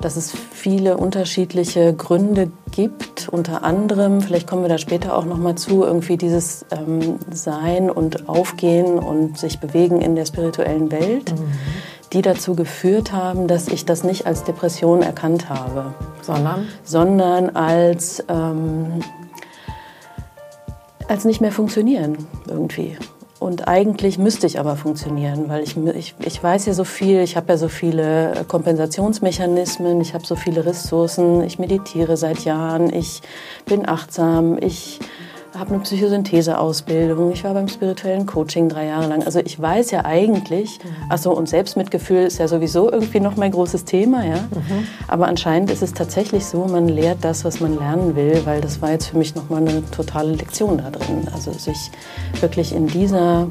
dass es viele unterschiedliche Gründe gibt. Unter anderem, vielleicht kommen wir da später auch noch mal zu, irgendwie dieses ähm, Sein und Aufgehen und sich bewegen in der spirituellen Welt, mhm. die dazu geführt haben, dass ich das nicht als Depression erkannt habe, sondern, sondern als ähm, als nicht mehr funktionieren irgendwie. Und eigentlich müsste ich aber funktionieren, weil ich, ich, ich weiß ja so viel, ich habe ja so viele Kompensationsmechanismen, ich habe so viele Ressourcen, ich meditiere seit Jahren, ich bin achtsam, ich habe eine Psychosynthese-Ausbildung, ich war beim spirituellen Coaching drei Jahre lang. Also ich weiß ja eigentlich, also und Selbstmitgefühl ist ja sowieso irgendwie noch mein großes Thema, ja. Mhm. Aber anscheinend ist es tatsächlich so, man lehrt das, was man lernen will, weil das war jetzt für mich nochmal eine totale Lektion da drin. Also sich wirklich in dieser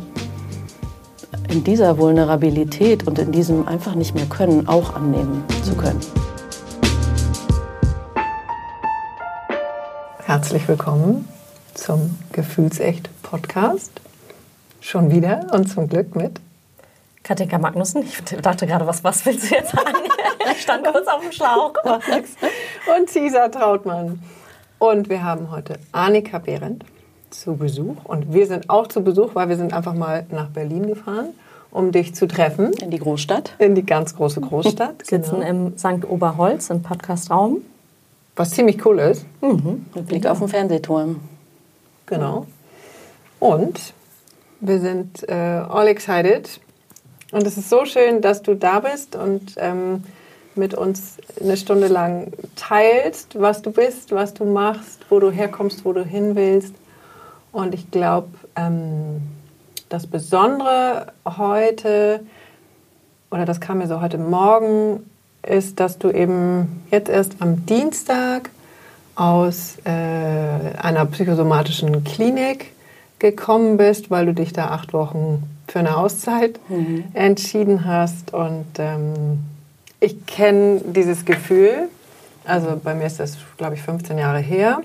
in dieser Vulnerabilität und in diesem einfach nicht mehr können auch annehmen zu mhm. können. Herzlich willkommen zum Gefühlsecht Podcast. Schon wieder und zum Glück mit Katinka Magnussen. Ich dachte gerade, was, was willst du jetzt sagen? Ich stand kurz auf dem Schlauch. und Cesar Trautmann. Und wir haben heute Annika Behrendt zu Besuch. Und wir sind auch zu Besuch, weil wir sind einfach mal nach Berlin gefahren, um dich zu treffen. In die Großstadt. In die ganz große Großstadt. Wir sitzen genau. im St. Oberholz im Podcastraum. Was ziemlich cool ist. Mhm. Mit Blick auf den Fernsehturm. Genau. Und wir sind äh, all excited. Und es ist so schön, dass du da bist und ähm, mit uns eine Stunde lang teilst, was du bist, was du machst, wo du herkommst, wo du hin willst. Und ich glaube, ähm, das Besondere heute, oder das kam mir so heute Morgen, ist, dass du eben jetzt erst am Dienstag aus äh, einer psychosomatischen Klinik gekommen bist, weil du dich da acht Wochen für eine Auszeit mhm. entschieden hast. Und ähm, ich kenne dieses Gefühl. Also bei mir ist das, glaube ich, 15 Jahre her.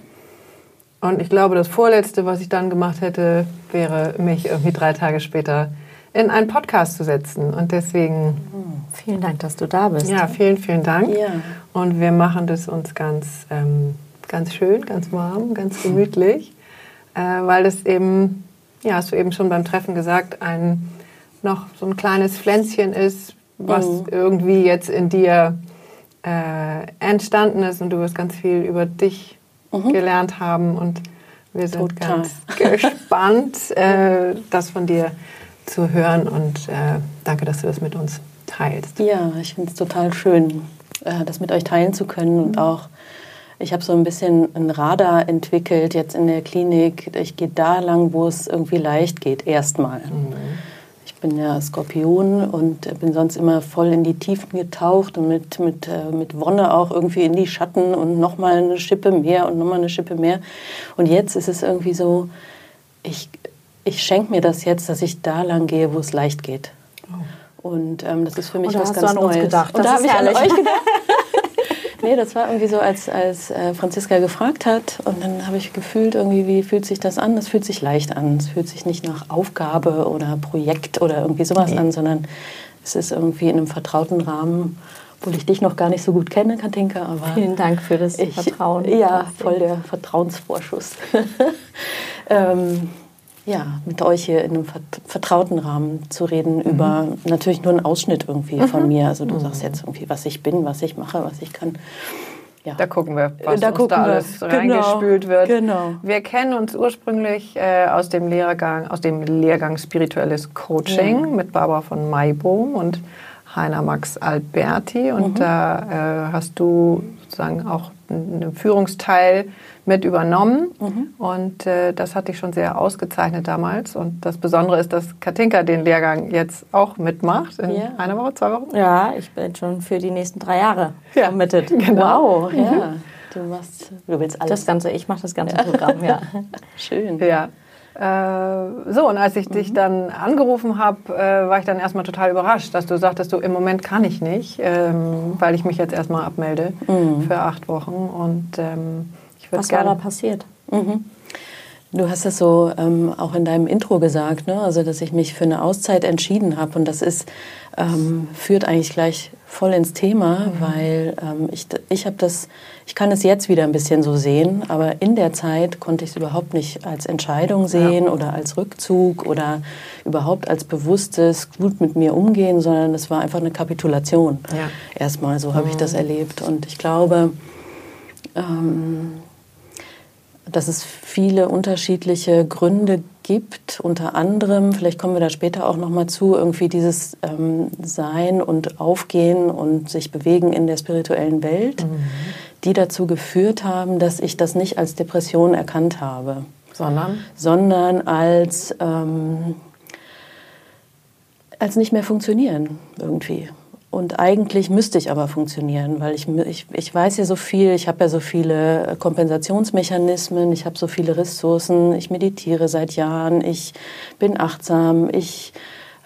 Und ich glaube, das Vorletzte, was ich dann gemacht hätte, wäre, mich irgendwie drei Tage später in einen Podcast zu setzen. Und deswegen. Mhm. Vielen Dank, dass du da bist. Ja, vielen, vielen Dank. Ja. Und wir machen das uns ganz ähm, ganz schön, ganz warm, ganz gemütlich, äh, weil das eben, ja, hast du eben schon beim Treffen gesagt, ein noch so ein kleines Pflänzchen ist, was mhm. irgendwie jetzt in dir äh, entstanden ist und du wirst ganz viel über dich mhm. gelernt haben und wir sind Total. ganz gespannt, äh, das von dir zu hören und äh, danke, dass du das mit uns teilst. Ja, ich finde es total schön, äh, das mit euch teilen zu können und auch ich habe so ein bisschen ein Radar entwickelt jetzt in der Klinik. Ich gehe da lang, wo es irgendwie leicht geht, erstmal. Mhm. Ich bin ja Skorpion und bin sonst immer voll in die Tiefen getaucht und mit, mit, äh, mit Wonne auch irgendwie in die Schatten und nochmal eine Schippe mehr und nochmal eine Schippe mehr. Und jetzt ist es irgendwie so, ich, ich schenke mir das jetzt, dass ich da lang gehe, wo es leicht geht. Oh. Und ähm, das ist für mich und was ganz Neues. Und das da habe ich an euch gedacht. Nee, das war irgendwie so, als, als äh, Franziska gefragt hat. Und dann habe ich gefühlt, irgendwie, wie fühlt sich das an? Es fühlt sich leicht an. Es fühlt sich nicht nach Aufgabe oder Projekt oder irgendwie sowas nee. an, sondern es ist irgendwie in einem vertrauten Rahmen, obwohl ich dich noch gar nicht so gut kenne, Katinka. Aber Vielen Dank für das ich, Vertrauen. Ja, voll der Vertrauensvorschuss. ähm, ja, mit euch hier in einem vertrauten Rahmen zu reden mhm. über natürlich nur einen Ausschnitt irgendwie mhm. von mir. Also du mhm. sagst jetzt irgendwie, was ich bin, was ich mache, was ich kann. Ja. Da gucken wir, was da, uns da alles wir. Genau. reingespült wird. Genau. Wir kennen uns ursprünglich äh, aus dem Lehrgang, aus dem Lehrgang Spirituelles Coaching ja. mit Barbara von Maibohm und Heiner Max Alberti. Und mhm. da äh, hast du sozusagen auch einen Führungsteil mit übernommen. Mhm. Und äh, das hat dich schon sehr ausgezeichnet damals. Und das Besondere ist, dass Katinka den Lehrgang jetzt auch mitmacht. In ja. einer Woche, zwei Wochen? Ja, ich bin schon für die nächsten drei Jahre ja. vermittelt. Genau. Wow, ja. Mhm. Du machst, du willst alles. Das ganze, ich mache das ganze ja. Programm, ja. Schön. Ja. Äh, so, und als ich mhm. dich dann angerufen habe, äh, war ich dann erstmal total überrascht, dass du sagtest, du im Moment kann ich nicht, ähm, weil ich mich jetzt erstmal abmelde mhm. für acht Wochen. Und ähm, was war da passiert? Mhm. Du hast das so ähm, auch in deinem Intro gesagt, ne? also dass ich mich für eine Auszeit entschieden habe. Und das ist, ähm, führt eigentlich gleich voll ins Thema, mhm. weil ähm, ich, ich habe das, ich kann es jetzt wieder ein bisschen so sehen, aber in der Zeit konnte ich es überhaupt nicht als Entscheidung sehen ja. oder als Rückzug oder überhaupt als bewusstes gut mit mir umgehen, sondern es war einfach eine Kapitulation. Ja. Erstmal, so habe mhm. ich das erlebt. Und ich glaube, ähm, dass es viele unterschiedliche Gründe gibt, unter anderem, vielleicht kommen wir da später auch nochmal zu, irgendwie dieses ähm, Sein und Aufgehen und sich bewegen in der spirituellen Welt, mhm. die dazu geführt haben, dass ich das nicht als Depression erkannt habe. Sondern? Sondern als, ähm, als nicht mehr funktionieren irgendwie. Und eigentlich müsste ich aber funktionieren, weil ich, ich, ich weiß ja so viel, ich habe ja so viele Kompensationsmechanismen, ich habe so viele Ressourcen, ich meditiere seit Jahren, ich bin achtsam, ich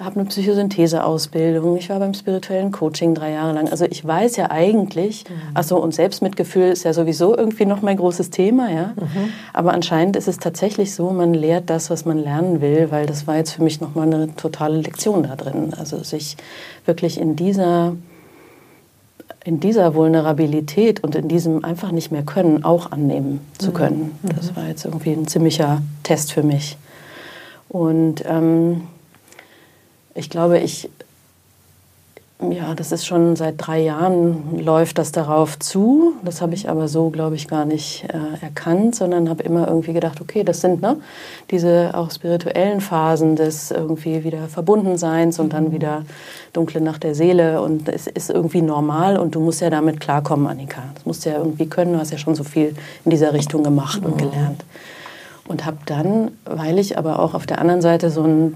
habe eine Psychosynthese-Ausbildung, ich war beim spirituellen Coaching drei Jahre lang. Also ich weiß ja eigentlich, mhm. also und Selbstmitgefühl ist ja sowieso irgendwie noch mein großes Thema, ja. Mhm. Aber anscheinend ist es tatsächlich so, man lehrt das, was man lernen will, weil das war jetzt für mich nochmal eine totale Lektion da drin. Also sich wirklich in dieser in dieser Vulnerabilität und in diesem einfach nicht mehr können auch annehmen zu mhm. können. Mhm. Das war jetzt irgendwie ein ziemlicher Test für mich. Und ähm, ich glaube, ich, ja, das ist schon seit drei Jahren läuft das darauf zu. Das habe ich aber so, glaube ich, gar nicht äh, erkannt, sondern habe immer irgendwie gedacht, okay, das sind ne, diese auch spirituellen Phasen des irgendwie wieder Verbundenseins und dann wieder dunkle Nacht der Seele und es ist irgendwie normal und du musst ja damit klarkommen, Annika. Das musst du ja irgendwie können, du hast ja schon so viel in dieser Richtung gemacht und gelernt. Und habe dann, weil ich aber auch auf der anderen Seite so ein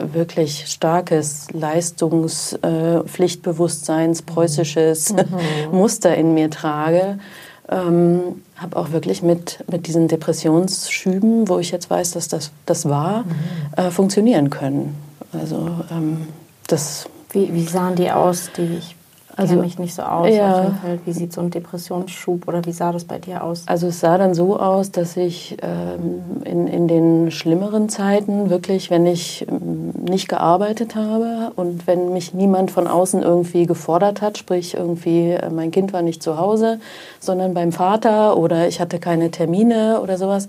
wirklich starkes Leistungspflichtbewusstseins, äh, preußisches mhm. Muster in mir trage, ähm, habe auch wirklich mit, mit diesen Depressionsschüben, wo ich jetzt weiß, dass das, das war, mhm. äh, funktionieren können. Also ähm, das wie, wie sahen die aus, die ich also, kenne mich nicht so aus. Ja. Wie sieht so ein Depressionsschub oder wie sah das bei dir aus? Also es sah dann so aus, dass ich ähm, in, in den schlimmeren Zeiten wirklich, wenn ich ähm, nicht gearbeitet habe und wenn mich niemand von außen irgendwie gefordert hat, sprich irgendwie äh, mein Kind war nicht zu Hause, sondern beim Vater oder ich hatte keine Termine oder sowas,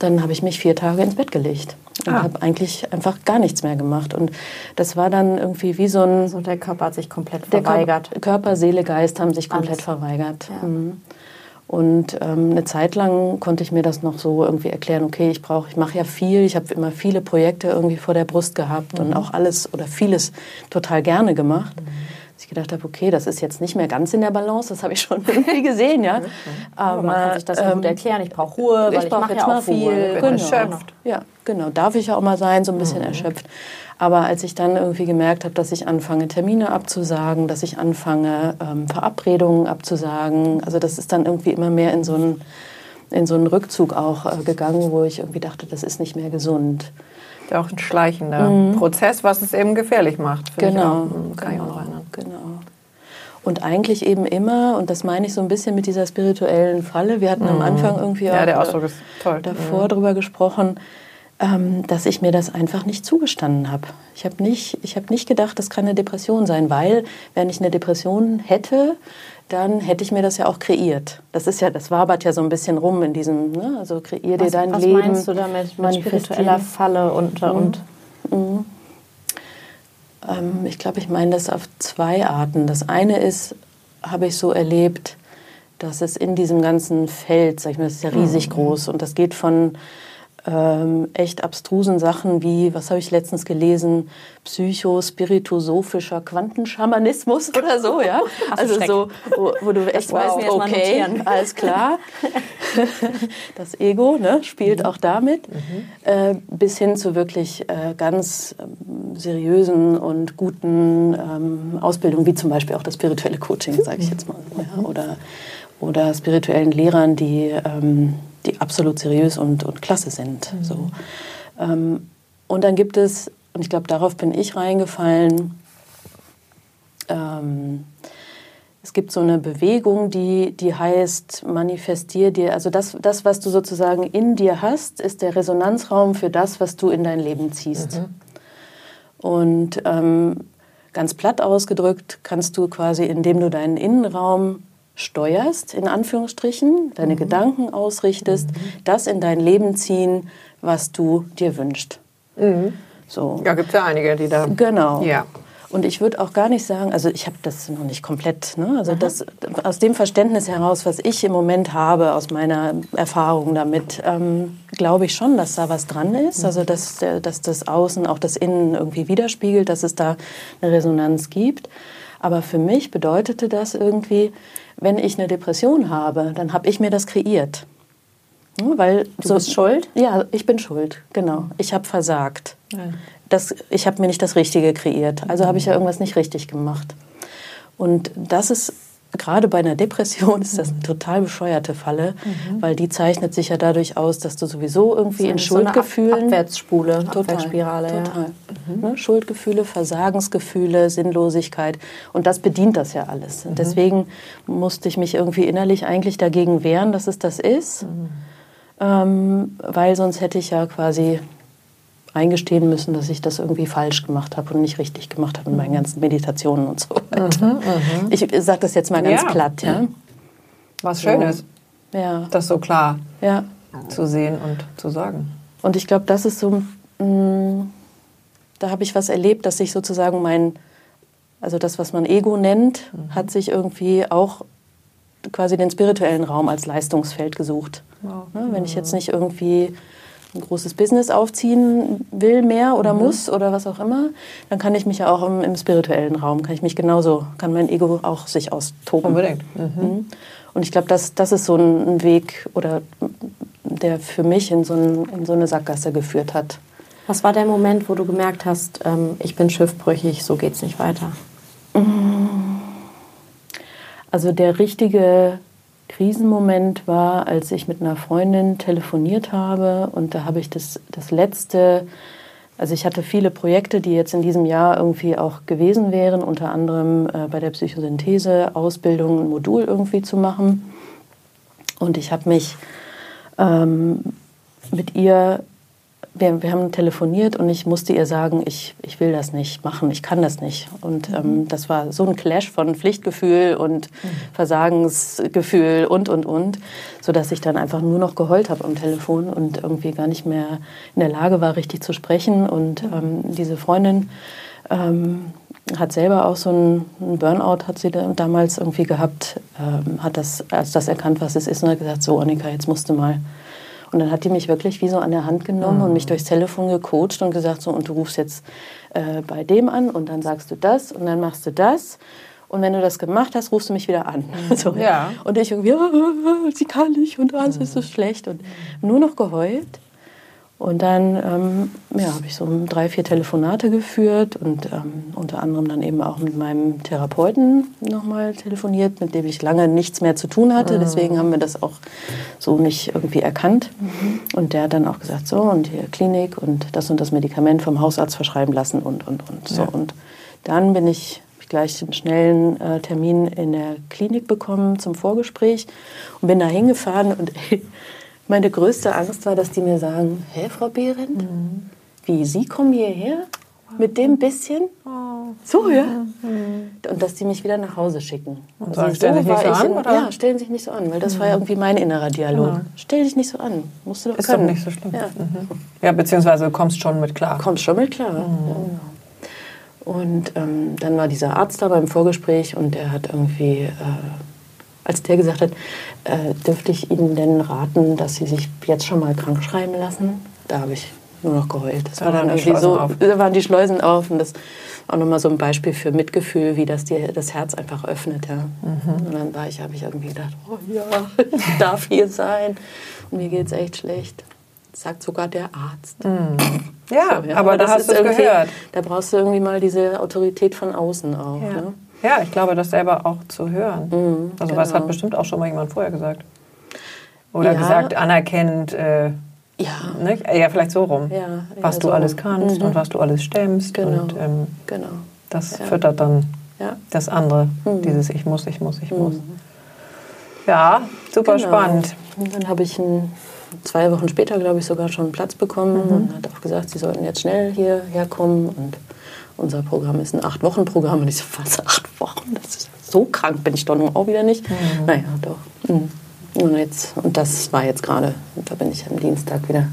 dann habe ich mich vier Tage ins Bett gelegt und ah. habe eigentlich einfach gar nichts mehr gemacht. Und das war dann irgendwie wie so ein... Also der Körper hat sich komplett verweigert. Der Körper, Seele, Geist haben sich komplett Alles. verweigert. Ja. Mhm. Und ähm, eine Zeit lang konnte ich mir das noch so irgendwie erklären, okay, ich brauche, ich mache ja viel, ich habe immer viele Projekte irgendwie vor der Brust gehabt mhm. und auch alles oder vieles total gerne gemacht. Mhm ich gedacht habe, okay, das ist jetzt nicht mehr ganz in der Balance, das habe ich schon irgendwie gesehen, ja. Aber man kann sich das ja gut ähm, erklären, ich brauche Ruhe, weil ich, ich mache ja auch viel. Ruhe. Genau. Erschöpft. Ja, genau, darf ich ja auch mal sein, so ein bisschen mhm. erschöpft. Aber als ich dann irgendwie gemerkt habe, dass ich anfange, Termine abzusagen, dass ich anfange, ähm, Verabredungen abzusagen, also das ist dann irgendwie immer mehr in so einen, in so einen Rückzug auch äh, gegangen, wo ich irgendwie dachte, das ist nicht mehr gesund ja auch ein schleichender mhm. Prozess, was es eben gefährlich macht. Genau. Ich auch, kann genau. ich auch erinnern. Genau. Und eigentlich eben immer, und das meine ich so ein bisschen mit dieser spirituellen Falle, wir hatten mhm. am Anfang irgendwie ja, der Ausdruck ist toll. davor mhm. drüber gesprochen, ähm, dass ich mir das einfach nicht zugestanden habe. Ich habe nicht, hab nicht gedacht, das kann eine Depression sein, weil wenn ich eine Depression hätte, dann hätte ich mir das ja auch kreiert. Das ist ja, das wabert ja so ein bisschen rum in diesem, ne? also kreier dir dein was Leben. Was meinst du damit mit spiritueller Falle und, mhm. und? Mhm. Ähm, ich glaube, ich meine das auf zwei Arten. Das eine ist, habe ich so erlebt, dass es in diesem ganzen Feld, sag ich mal, das ist ja riesig mhm. groß und das geht von ähm, echt abstrusen Sachen wie, was habe ich letztens gelesen, psychospiritosophischer Quantenschamanismus oder so, ja. also so, wo, wo, du echt weißt, okay, alles klar. das Ego ne, spielt mhm. auch damit, mhm. äh, bis hin zu wirklich äh, ganz ähm, seriösen und guten ähm, Ausbildungen, wie zum Beispiel auch das spirituelle Coaching, sage ich jetzt mal, ja, oder oder spirituellen Lehrern, die ähm, die absolut seriös und, und klasse sind. Mhm. So. Ähm, und dann gibt es, und ich glaube, darauf bin ich reingefallen, ähm, es gibt so eine Bewegung, die, die heißt, manifestier dir, also das, das, was du sozusagen in dir hast, ist der Resonanzraum für das, was du in dein Leben ziehst. Mhm. Und ähm, ganz platt ausgedrückt kannst du quasi, indem du deinen Innenraum steuerst, in Anführungsstrichen, deine mhm. Gedanken ausrichtest, mhm. das in dein Leben ziehen, was du dir wünschst. Mhm. So. Ja, gibt es ja einige, die da. Genau. Ja. Und ich würde auch gar nicht sagen, also ich habe das noch nicht komplett, ne? also das, aus dem Verständnis heraus, was ich im Moment habe, aus meiner Erfahrung damit, ähm, glaube ich schon, dass da was dran ist, also dass, dass das Außen auch das Innen irgendwie widerspiegelt, dass es da eine Resonanz gibt. Aber für mich bedeutete das irgendwie, wenn ich eine Depression habe, dann habe ich mir das kreiert. Weil du so, bist schuld? Ja, ich bin schuld, genau. Ich habe versagt. Ja das, ich habe mir nicht das Richtige kreiert. Also habe ich ja irgendwas nicht richtig gemacht. Und das ist gerade bei einer Depression ist das eine total bescheuerte Falle, mhm. weil die zeichnet sich ja dadurch aus, dass du sowieso irgendwie in Schuldgefühlen so Abwärtsspule, total, Abwärtsspirale, total. Ja. Mhm. Ne? Schuldgefühle, Versagensgefühle, Sinnlosigkeit und das bedient das ja alles. Mhm. deswegen musste ich mich irgendwie innerlich eigentlich dagegen wehren, dass es das ist, mhm. ähm, weil sonst hätte ich ja quasi eingestehen müssen, dass ich das irgendwie falsch gemacht habe und nicht richtig gemacht habe in meinen ganzen Meditationen und so weiter. Mhm, mhm. ich sage das jetzt mal ganz ja. platt. Ja? Was Schönes, so. ja. das so klar ja. zu sehen und zu sagen. Und ich glaube, das ist so, mh, mm, da habe ich was erlebt, dass sich sozusagen mein, also das, was man Ego nennt, mhm. hat sich irgendwie auch quasi den spirituellen Raum als Leistungsfeld gesucht. Wow. Ne, wenn ich jetzt nicht irgendwie ein großes Business aufziehen will mehr oder mhm. muss oder was auch immer, dann kann ich mich ja auch im, im, spirituellen Raum, kann ich mich genauso, kann mein Ego auch sich austoben. Unbedingt. Mhm. mhm. Und ich glaube, das, das ist so ein Weg, oder der für mich in so, ein, in so eine Sackgasse geführt hat. Was war der Moment, wo du gemerkt hast, ähm, ich bin schiffbrüchig, so geht es nicht weiter? Also der richtige Krisenmoment war, als ich mit einer Freundin telefoniert habe und da habe ich das, das letzte, also ich hatte viele Projekte, die jetzt in diesem Jahr irgendwie auch gewesen wären, unter anderem äh, bei der Psychosynthese Ausbildung, ein Modul irgendwie zu machen. Und ich habe mich ähm, mit ihr wir, wir, haben telefoniert und ich musste ihr sagen, ich, ich will das nicht machen, ich kann das nicht. Und ähm, mhm. das war so ein Clash von Pflichtgefühl und mhm. Versagensgefühl und, und, und, sodass ich dann einfach nur noch geheult habe am Telefon und irgendwie gar nicht mehr in der Lage war, richtig zu sprechen. Und mhm. ähm, diese Freundin ähm, hat selber auch so einen Burnout, hat sie damals irgendwie gehabt, ähm, hat das, als das erkannt, was es ist, und hat gesagt, so Annika, jetzt musst du mal und dann hat die mich wirklich wie so an der Hand genommen mhm. und mich durchs Telefon gecoacht und gesagt, so, und du rufst jetzt äh, bei dem an und dann sagst du das und dann machst du das. Und wenn du das gemacht hast, rufst du mich wieder an. Mhm. so, ja. Und ich irgendwie, sie kann nicht und alles ist so schlecht. Und nur noch geheult. Und dann ähm, ja, habe ich so drei, vier Telefonate geführt und ähm, unter anderem dann eben auch mit meinem Therapeuten nochmal telefoniert, mit dem ich lange nichts mehr zu tun hatte. Mhm. Deswegen haben wir das auch so nicht irgendwie erkannt. Mhm. Und der hat dann auch gesagt, so und hier Klinik und das und das Medikament vom Hausarzt verschreiben lassen und, und, und. So. Ja. Und dann bin ich gleich einen schnellen äh, Termin in der Klinik bekommen zum Vorgespräch und bin da hingefahren und Meine größte Angst war, dass die mir sagen, hä, Frau Behrendt, mhm. wie, Sie kommen hierher mit dem bisschen? Oh. So, ja? Mhm. Und dass die mich wieder nach Hause schicken. Und sagen, so stellen sich nicht so an? In, oder? Ja, stellen sich nicht so an, weil das mhm. war ja irgendwie mein innerer Dialog. Genau. Stell dich nicht so an, musst du doch Ist können. doch nicht so schlimm. Ja, mhm. ja beziehungsweise du kommst schon mit klar. Kommst schon mit klar, mhm. ja, genau. Und ähm, dann war dieser Arzt da beim Vorgespräch und der hat irgendwie... Äh, als der gesagt hat, äh, dürfte ich Ihnen denn raten, dass Sie sich jetzt schon mal krank schreiben lassen? Da habe ich nur noch geheult. Das da war dann irgendwie so, auf. da waren die Schleusen auf und das auch nochmal so ein Beispiel für Mitgefühl, wie das dir das Herz einfach öffnet. Ja. Mhm. Und dann war ich, habe ich irgendwie gedacht, oh ja, ich darf hier sein. Und mir geht es echt schlecht. Das sagt sogar der Arzt. Mhm. Ja, so, ja, aber, aber da hast du gehört. Da brauchst du irgendwie mal diese Autorität von außen auch. Ja. Ne? Ja, ich glaube, das selber auch zu hören. Mhm, also, genau. was hat bestimmt auch schon mal jemand vorher gesagt. Oder ja. gesagt, anerkennt, äh, ja. Ne? ja, vielleicht so rum, ja, was du so alles kannst mhm. und was du alles stemmst. Genau. Und ähm, genau. das füttert dann Ja. Das andere, mhm. dieses Ich muss, ich muss, ich muss. Mhm. Ja, super genau. spannend. Und dann habe ich ein, zwei Wochen später, glaube ich, sogar schon einen Platz bekommen mhm. und hat auch gesagt, sie sollten jetzt schnell hierher kommen. Und unser Programm ist ein Acht-Wochen-Programm. Und ich so, was, acht Wochen? Das ist so krank bin ich doch nun auch wieder nicht. Mhm. Naja, doch. Mhm. Und, jetzt, und das war jetzt gerade, da bin ich am Dienstag wieder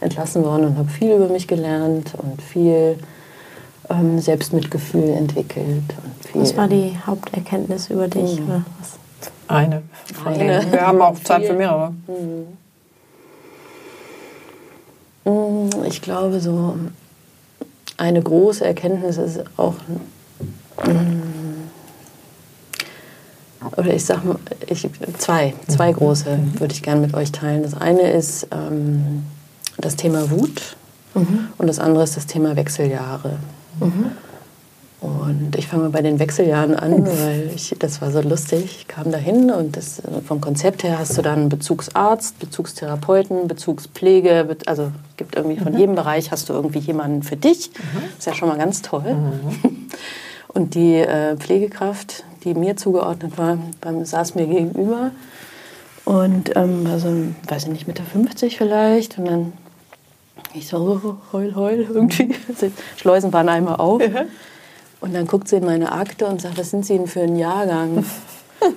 entlassen worden und habe viel über mich gelernt und viel ähm, Selbstmitgefühl entwickelt. was war die Haupterkenntnis über dich? Mhm. Eine. Eine. Wir haben auch Zeit für mehrere. Mhm. mhm. Ich glaube, so eine große Erkenntnis ist auch, mhm. oder ich sag mal, ich, zwei, zwei große würde ich gerne mit euch teilen. Das eine ist ähm, das Thema Wut mhm. und das andere ist das Thema Wechseljahre. Mhm. Und ich fange mal bei den Wechseljahren an, weil ich, das war so lustig. Ich kam dahin und das, vom Konzept her hast du dann Bezugsarzt, Bezugstherapeuten, Bezugspflege. Also es gibt irgendwie von mhm. jedem Bereich hast du irgendwie jemanden für dich. Mhm. Ist ja schon mal ganz toll. Mhm. Und die äh, Pflegekraft, die mir zugeordnet war, beim, saß mir gegenüber und ähm, war so, weiß ich nicht, Mitte 50 vielleicht. Und dann ich so, heul, heul, irgendwie. Schleusen waren einmal auf. Und dann guckt sie in meine Akte und sagt, was sind Sie denn für ein Jahrgang?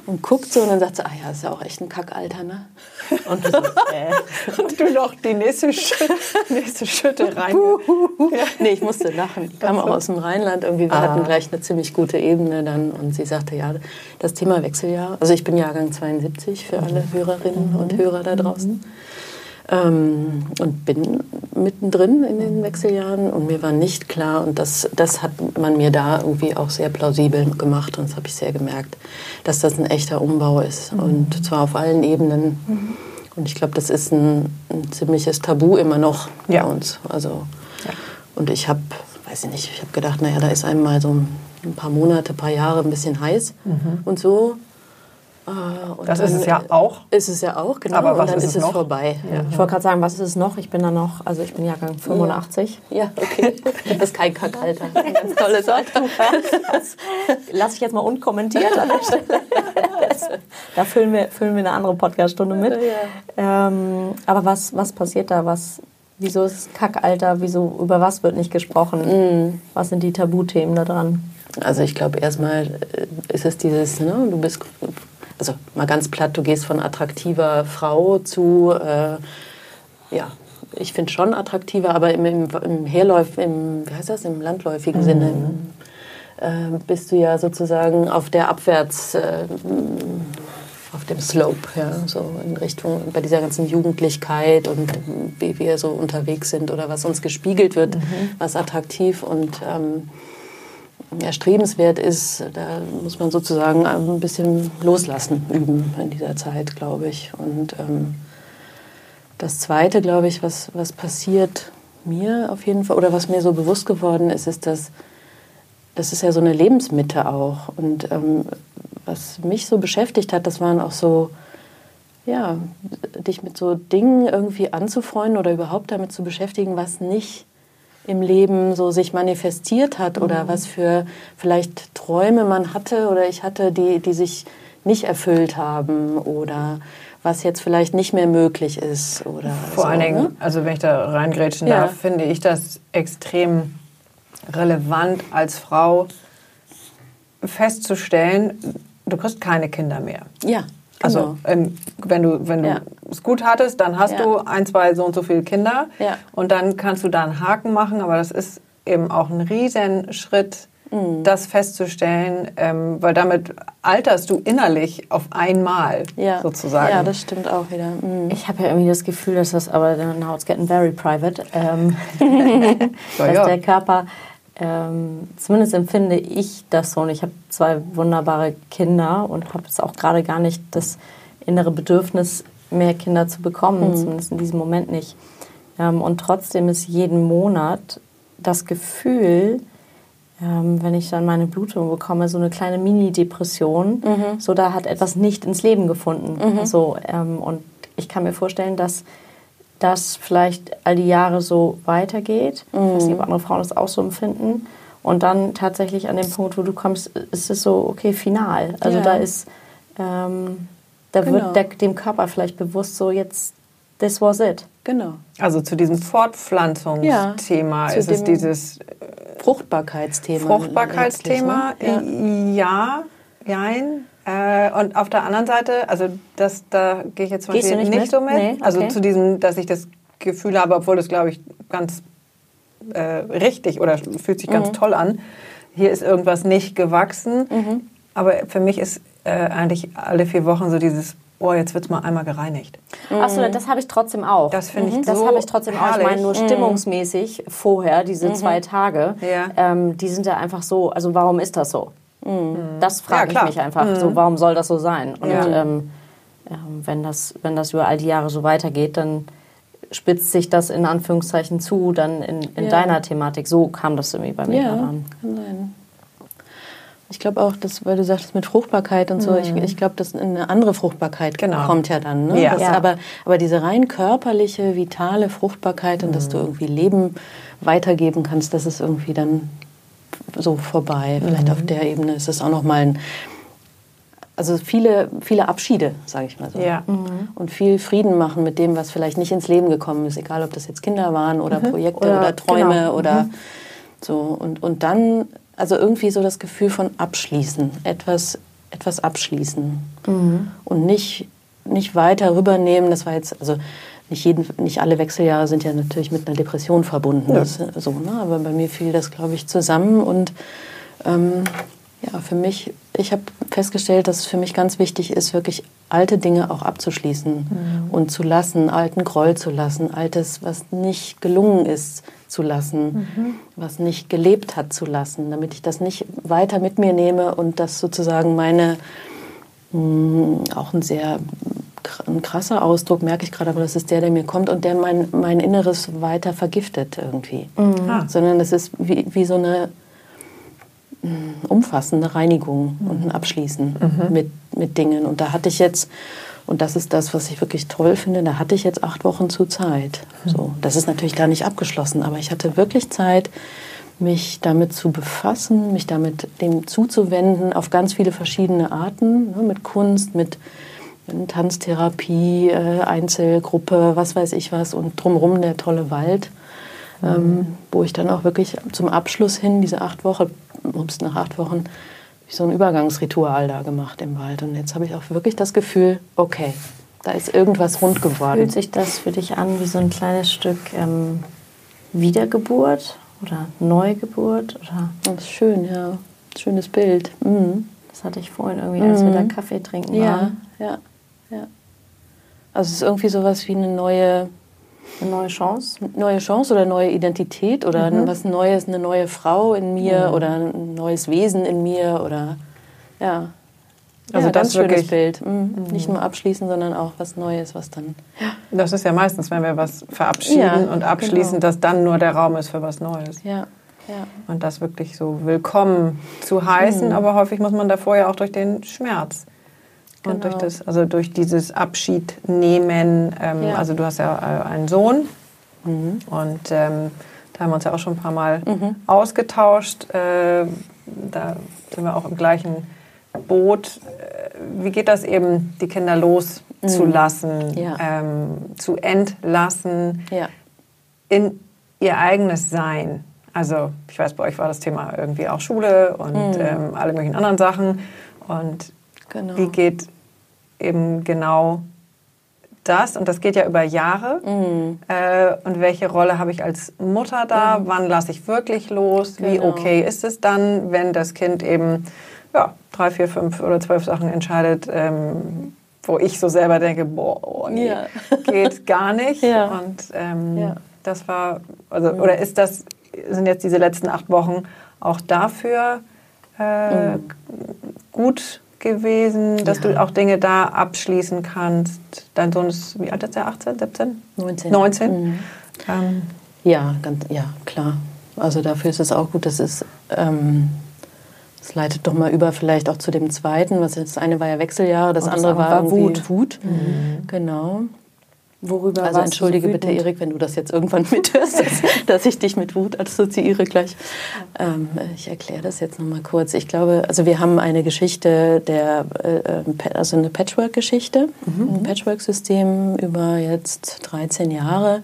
Und guckt so und dann sagt sie, ah ja, ist ja auch echt ein Kackalter, ne? Und, so, äh. und du noch die nächste, Sch nächste Schütte rein. ja. Nee, ich musste lachen. Die kam auch aus dem Rheinland. Irgendwie, wir ah. hatten gleich eine ziemlich gute Ebene dann. Und sie sagte, ja, das Thema Wechseljahr. Also ich bin Jahrgang 72 für alle Hörerinnen mhm. und Hörer da draußen. Mhm. Ähm, und bin mittendrin in den Wechseljahren und mir war nicht klar und das, das hat man mir da irgendwie auch sehr plausibel gemacht und das habe ich sehr gemerkt, dass das ein echter Umbau ist mhm. und zwar auf allen Ebenen. Mhm. Und ich glaube, das ist ein, ein, ziemliches Tabu immer noch ja. bei uns. Also, ja. Und ich habe, weiß ich nicht, ich habe gedacht, naja, da ist einmal so ein paar Monate, ein paar Jahre ein bisschen heiß mhm. und so. Uh, das ist es ja auch. Ist es ja auch, genau. Aber was und dann ist, ist es, noch? vorbei. Ja. Ich wollte gerade sagen, was ist es noch? Ich bin da noch, also ich bin Jahrgang 85. Ja, ja okay. Das ist kein Kackalter. Ein ganz tolles Alter. Lass ich jetzt mal unkommentiert an der Stelle. da füllen wir, füllen wir eine andere Podcaststunde mit. Ja. Ähm, aber was, was passiert da? Was, wieso ist es Kackalter? Wieso, über was wird nicht gesprochen? Mhm. Was sind die Tabuthemen da dran? Also ich glaube, erstmal äh, ist es dieses, ne, du bist also mal ganz platt, du gehst von attraktiver Frau zu, äh, ja, ich finde schon attraktiver, aber im, im, im Herläuf, im, wie heißt das, im landläufigen mhm. Sinne äh, bist du ja sozusagen auf der Abwärts, äh, auf dem Slope, ja, so in Richtung, bei dieser ganzen Jugendlichkeit und wie wir so unterwegs sind oder was uns gespiegelt wird, mhm. was attraktiv und ähm, erstrebenswert ist, da muss man sozusagen ein bisschen loslassen üben in dieser Zeit, glaube ich. Und ähm, das Zweite, glaube ich, was, was passiert mir auf jeden Fall, oder was mir so bewusst geworden ist, ist, dass das ist ja so eine Lebensmitte auch. Und ähm, was mich so beschäftigt hat, das waren auch so, ja, dich mit so Dingen irgendwie anzufreunden oder überhaupt damit zu beschäftigen, was nicht im Leben so sich manifestiert hat oder mhm. was für vielleicht Träume man hatte oder ich hatte, die, die sich nicht erfüllt haben oder was jetzt vielleicht nicht mehr möglich ist oder vor so, allen Dingen, ne? also wenn ich da reingrätschen ja. darf, finde ich das extrem relevant als Frau festzustellen, du kriegst keine Kinder mehr. Ja. Also genau. ähm, wenn du wenn du ja. es gut hattest, dann hast ja. du ein, zwei so und so viele Kinder ja. und dann kannst du da einen Haken machen. Aber das ist eben auch ein Riesenschritt, mhm. das festzustellen, ähm, weil damit alterst du innerlich auf einmal sozusagen. Ja, das stimmt auch wieder. Mhm. Ich habe ja irgendwie das Gefühl, dass das aber now it's getting very private, ähm, dass der Körper ähm, zumindest empfinde ich das so. Und ich habe zwei wunderbare Kinder und habe jetzt auch gerade gar nicht das innere Bedürfnis, mehr Kinder zu bekommen, mhm. zumindest in diesem Moment nicht. Ähm, und trotzdem ist jeden Monat das Gefühl, ähm, wenn ich dann meine Blutung bekomme, so eine kleine Mini-Depression, mhm. so da hat etwas nicht ins Leben gefunden. Mhm. So, ähm, und ich kann mir vorstellen, dass das vielleicht all die Jahre so weitergeht. Mhm. Ich weiß nicht, ob andere Frauen das auch so empfinden. Und dann tatsächlich an dem Punkt, wo du kommst, ist es so, okay, final. Also Ja. da ist, ähm, da Genau. wird der, dem Körper vielleicht bewusst so, jetzt, this was it. Genau. Also zu diesem Fortpflanzungsthema Ja, ist es dieses Fruchtbarkeitsthema. Fruchtbarkeitsthema. letztlich, ne? Ja, jein. Äh, und auf der anderen Seite, also das, da gehe ich jetzt zum Gehst Beispiel nicht nicht, mit? so mit. Nee, Also okay. zu diesem, dass ich das Gefühl habe, obwohl das glaube ich ganz äh, richtig oder fühlt sich Mhm. ganz toll an. Hier ist irgendwas nicht gewachsen. Mhm. Aber für mich ist äh, eigentlich alle vier Wochen so dieses, oh, jetzt wird es mal einmal gereinigt. Achso, das habe ich trotzdem auch. Das finde ich Mhm. Das so habe ich trotzdem auch. Ich herrlich. meine, nur stimmungsmäßig vorher, diese zwei Tage, Ja. ähm, die sind ja einfach so, also warum ist das so? Das Ja, frage ich klar. mich einfach. So, warum soll das so sein? Und Ja. ähm, wenn, das, wenn das über all die Jahre so weitergeht, dann spitzt sich das in Anführungszeichen zu, dann in, in Ja. deiner Thematik. So kam das irgendwie bei mir Ja, gerade an. kann sein. Ich glaube auch, dass, weil du sagst mit Fruchtbarkeit und so, ich, ich glaube, dass eine andere Fruchtbarkeit Genau. kommt ja dann. Ne? Ja. Das, Ja. Aber, aber diese rein körperliche, vitale Fruchtbarkeit und dass du irgendwie Leben weitergeben kannst, das ist irgendwie dann so vorbei. Vielleicht auf der Ebene ist es auch noch mal ein, also viele, viele Abschiede, sage ich mal so. Ja. Und viel Frieden machen mit dem, was vielleicht nicht ins Leben gekommen ist, egal ob das jetzt Kinder waren oder Projekte Oder- oder, Träume genau. oder so. Und, und dann, also irgendwie so das Gefühl von abschließen, etwas, etwas abschließen. Und nicht, nicht weiter rübernehmen. Das war jetzt, also nicht, jeden, nicht alle Wechseljahre sind ja natürlich mit einer Depression verbunden. Das, so, ne? Aber bei mir fiel das, glaube ich, zusammen. Und ähm, ja, für mich, ich habe festgestellt, dass es für mich ganz wichtig ist, wirklich alte Dinge auch abzuschließen und zu lassen, alten Groll zu lassen, altes, was nicht gelungen ist, zu lassen, was nicht gelebt hat, zu lassen, damit ich das nicht weiter mit mir nehme und das sozusagen meine, mh, auch ein sehr ein krasser Ausdruck, merke ich gerade, aber das ist der, der mir kommt und der mein, mein Inneres weiter vergiftet irgendwie. Ah. Sondern es ist wie, wie so eine mh, umfassende Reinigung und ein Abschließen mit, mit Dingen. Und da hatte ich jetzt, und das ist das, was ich wirklich toll finde, da hatte ich jetzt acht Wochen zu Zeit. So, das ist natürlich da nicht abgeschlossen, aber ich hatte wirklich Zeit, mich damit zu befassen, mich damit dem zuzuwenden auf ganz viele verschiedene Arten, ne, mit Kunst, mit Tanztherapie, äh, Einzelgruppe, was weiß ich was und drumherum der tolle Wald, ähm, wo ich dann auch wirklich zum Abschluss hin, diese acht Wochen, ups, nach acht Wochen, so ein Übergangsritual da gemacht im Wald. Und jetzt habe ich auch wirklich das Gefühl, okay, da ist irgendwas rund geworden. Fühlt sich das für dich an wie so ein kleines Stück ähm, Wiedergeburt oder Neugeburt? Oder Das ist schön, ja. Schönes Bild. Mhm. das hatte ich vorhin irgendwie, als wir da Kaffee trinken Ja, waren. ja, ja. Also es ist irgendwie sowas wie eine neue, Eine neue Chance. neue Chance oder neue Identität oder was Neues, eine neue Frau in mir oder ein neues Wesen in mir oder ja. Also ja, das schönes wirklich- Bild. Mhm. Nicht nur abschließen, sondern auch was Neues, was dann. Das ist ja meistens, wenn wir was verabschieden Ja, und abschließen, genau. dass dann nur der Raum ist für was Neues. Ja, ja. Und das wirklich so willkommen zu heißen, Mhm. aber häufig muss man davor ja auch durch den Schmerz. Und Genau. durch das, also durch dieses Abschied nehmen. Ähm, Ja. Also du hast ja äh, einen Sohn Mhm. und ähm, da haben wir uns ja auch schon ein paar Mal ausgetauscht. Äh, da sind wir auch im gleichen Boot. Äh, Wie geht das eben, die Kinder loszulassen, Mhm. Ja. ähm, zu entlassen? Ja. in ihr eigenes Sein. Also ich weiß, bei euch war das Thema irgendwie auch Schule und ähm, alle möglichen anderen Sachen. Und Genau. wie geht eben genau das? Und das geht ja über Jahre. Äh, und welche Rolle habe ich als Mutter da? Wann lasse ich wirklich los? Wie Genau. okay ist es dann, wenn das Kind eben ja, drei, vier, fünf oder zwölf Sachen entscheidet, ähm, wo ich so selber denke, boah, oh nee, Ja. geht gar nicht. Ja. Und ähm, Ja. das war, also, oder ist das, sind jetzt diese letzten acht Wochen auch dafür äh, gut gewesen, dass Ja. du auch Dinge da abschließen kannst? Dein Sohn ist, wie alt ist er? 18, 17? 19. 19? Mhm. Ähm, Ja, ganz, ja, klar. Also dafür ist es auch gut, dass es, ähm, es leitet doch mal über vielleicht auch zu dem zweiten, was jetzt das eine war ja Wechseljahre, das, Und das andere war, war Wut. Wut. Genau. Worüber Also entschuldige bitte, Erik, wenn du das jetzt irgendwann mithörst, dass, dass ich dich mit Wut assoziiere gleich. Ähm, ich erkläre das jetzt nochmal kurz. Ich glaube, also wir haben eine Geschichte der, äh, also eine Patchwork-Geschichte, mhm. ein Patchwork-System über jetzt 13 Jahre.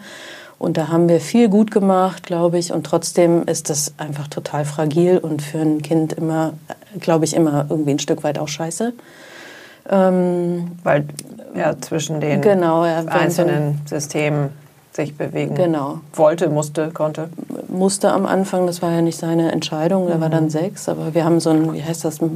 Und da haben wir viel gut gemacht, glaube ich. Und trotzdem ist das einfach total fragil und für ein Kind immer, glaube ich, immer irgendwie ein Stück weit auch scheiße. Ähm, Weil er zwischen den genau, ja, einzelnen Systemen sich bewegen genau. wollte, musste, konnte. Musste am Anfang, das war ja nicht seine Entscheidung, er mhm. war dann mhm. sechs, aber wir haben so ein, wie heißt das, äh,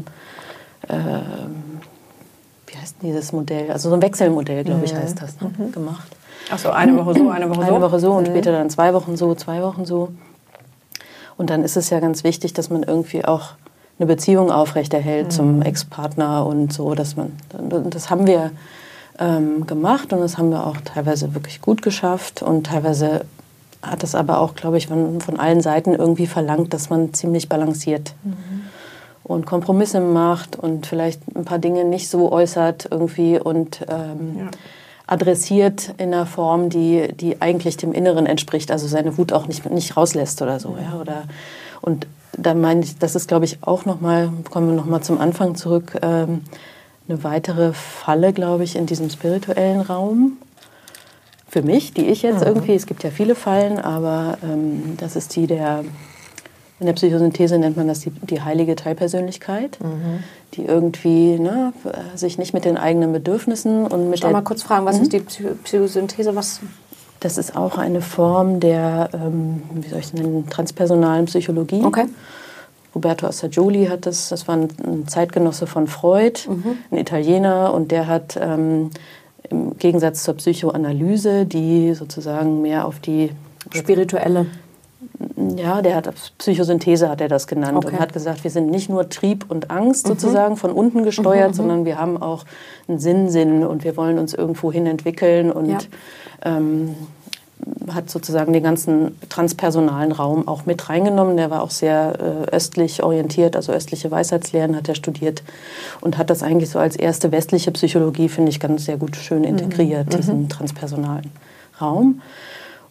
wie heißt dieses Modell, also so ein Wechselmodell, glaube ich, mhm. heißt das, ne? mhm. gemacht. Achso, eine Woche so, eine Woche so? Eine Woche so und mhm. später dann zwei Wochen so, zwei Wochen so. Und dann ist es ja ganz wichtig, dass man irgendwie auch eine Beziehung aufrechterhält mhm. zum Ex-Partner und so, dass man, das haben wir ähm, gemacht und das haben wir auch teilweise wirklich gut geschafft und teilweise hat das aber auch, glaube ich, von, von allen Seiten irgendwie verlangt, dass man ziemlich balanciert mhm. und Kompromisse macht und vielleicht ein paar Dinge nicht so äußert irgendwie und ähm, ja. adressiert in einer Form, die, die eigentlich dem Inneren entspricht, also seine Wut auch nicht, nicht rauslässt oder so. Ja, oder, und da meine ich, das ist, glaube ich, auch nochmal, kommen wir nochmal zum Anfang zurück, ähm, eine weitere Falle, glaube ich, in diesem spirituellen Raum. Für mich, die ich jetzt mhm. irgendwie, es gibt ja viele Fallen, aber ähm, das ist die der, in der Psychosynthese nennt man das die, die heilige Teilpersönlichkeit, mhm. die irgendwie ne, sich nicht mit den eigenen Bedürfnissen und mit ich mal kurz fragen, was mhm. ist die Psychosynthese? Was das ist auch eine Form der, ähm, wie soll ich es nennen, transpersonalen Psychologie. Okay. Roberto Assagioli hat das, das war ein Zeitgenosse von Freud, mhm. ein Italiener, und der hat ähm, im Gegensatz zur Psychoanalyse, die sozusagen mehr auf die spirituelle ja, der hat Psychosynthese hat er das genannt okay. und hat gesagt, wir sind nicht nur Trieb und Angst mhm. sozusagen von unten gesteuert, mhm, mhm. sondern wir haben auch einen Sinnsinn und wir wollen uns irgendwo hin entwickeln und ja. ähm, hat sozusagen den ganzen transpersonalen Raum auch mit reingenommen. Der war auch sehr äh, östlich orientiert, also östliche Weisheitslehren hat er studiert und hat das eigentlich so als erste westliche Psychologie, finde ich, ganz sehr gut schön integriert, mhm. diesen transpersonalen Raum.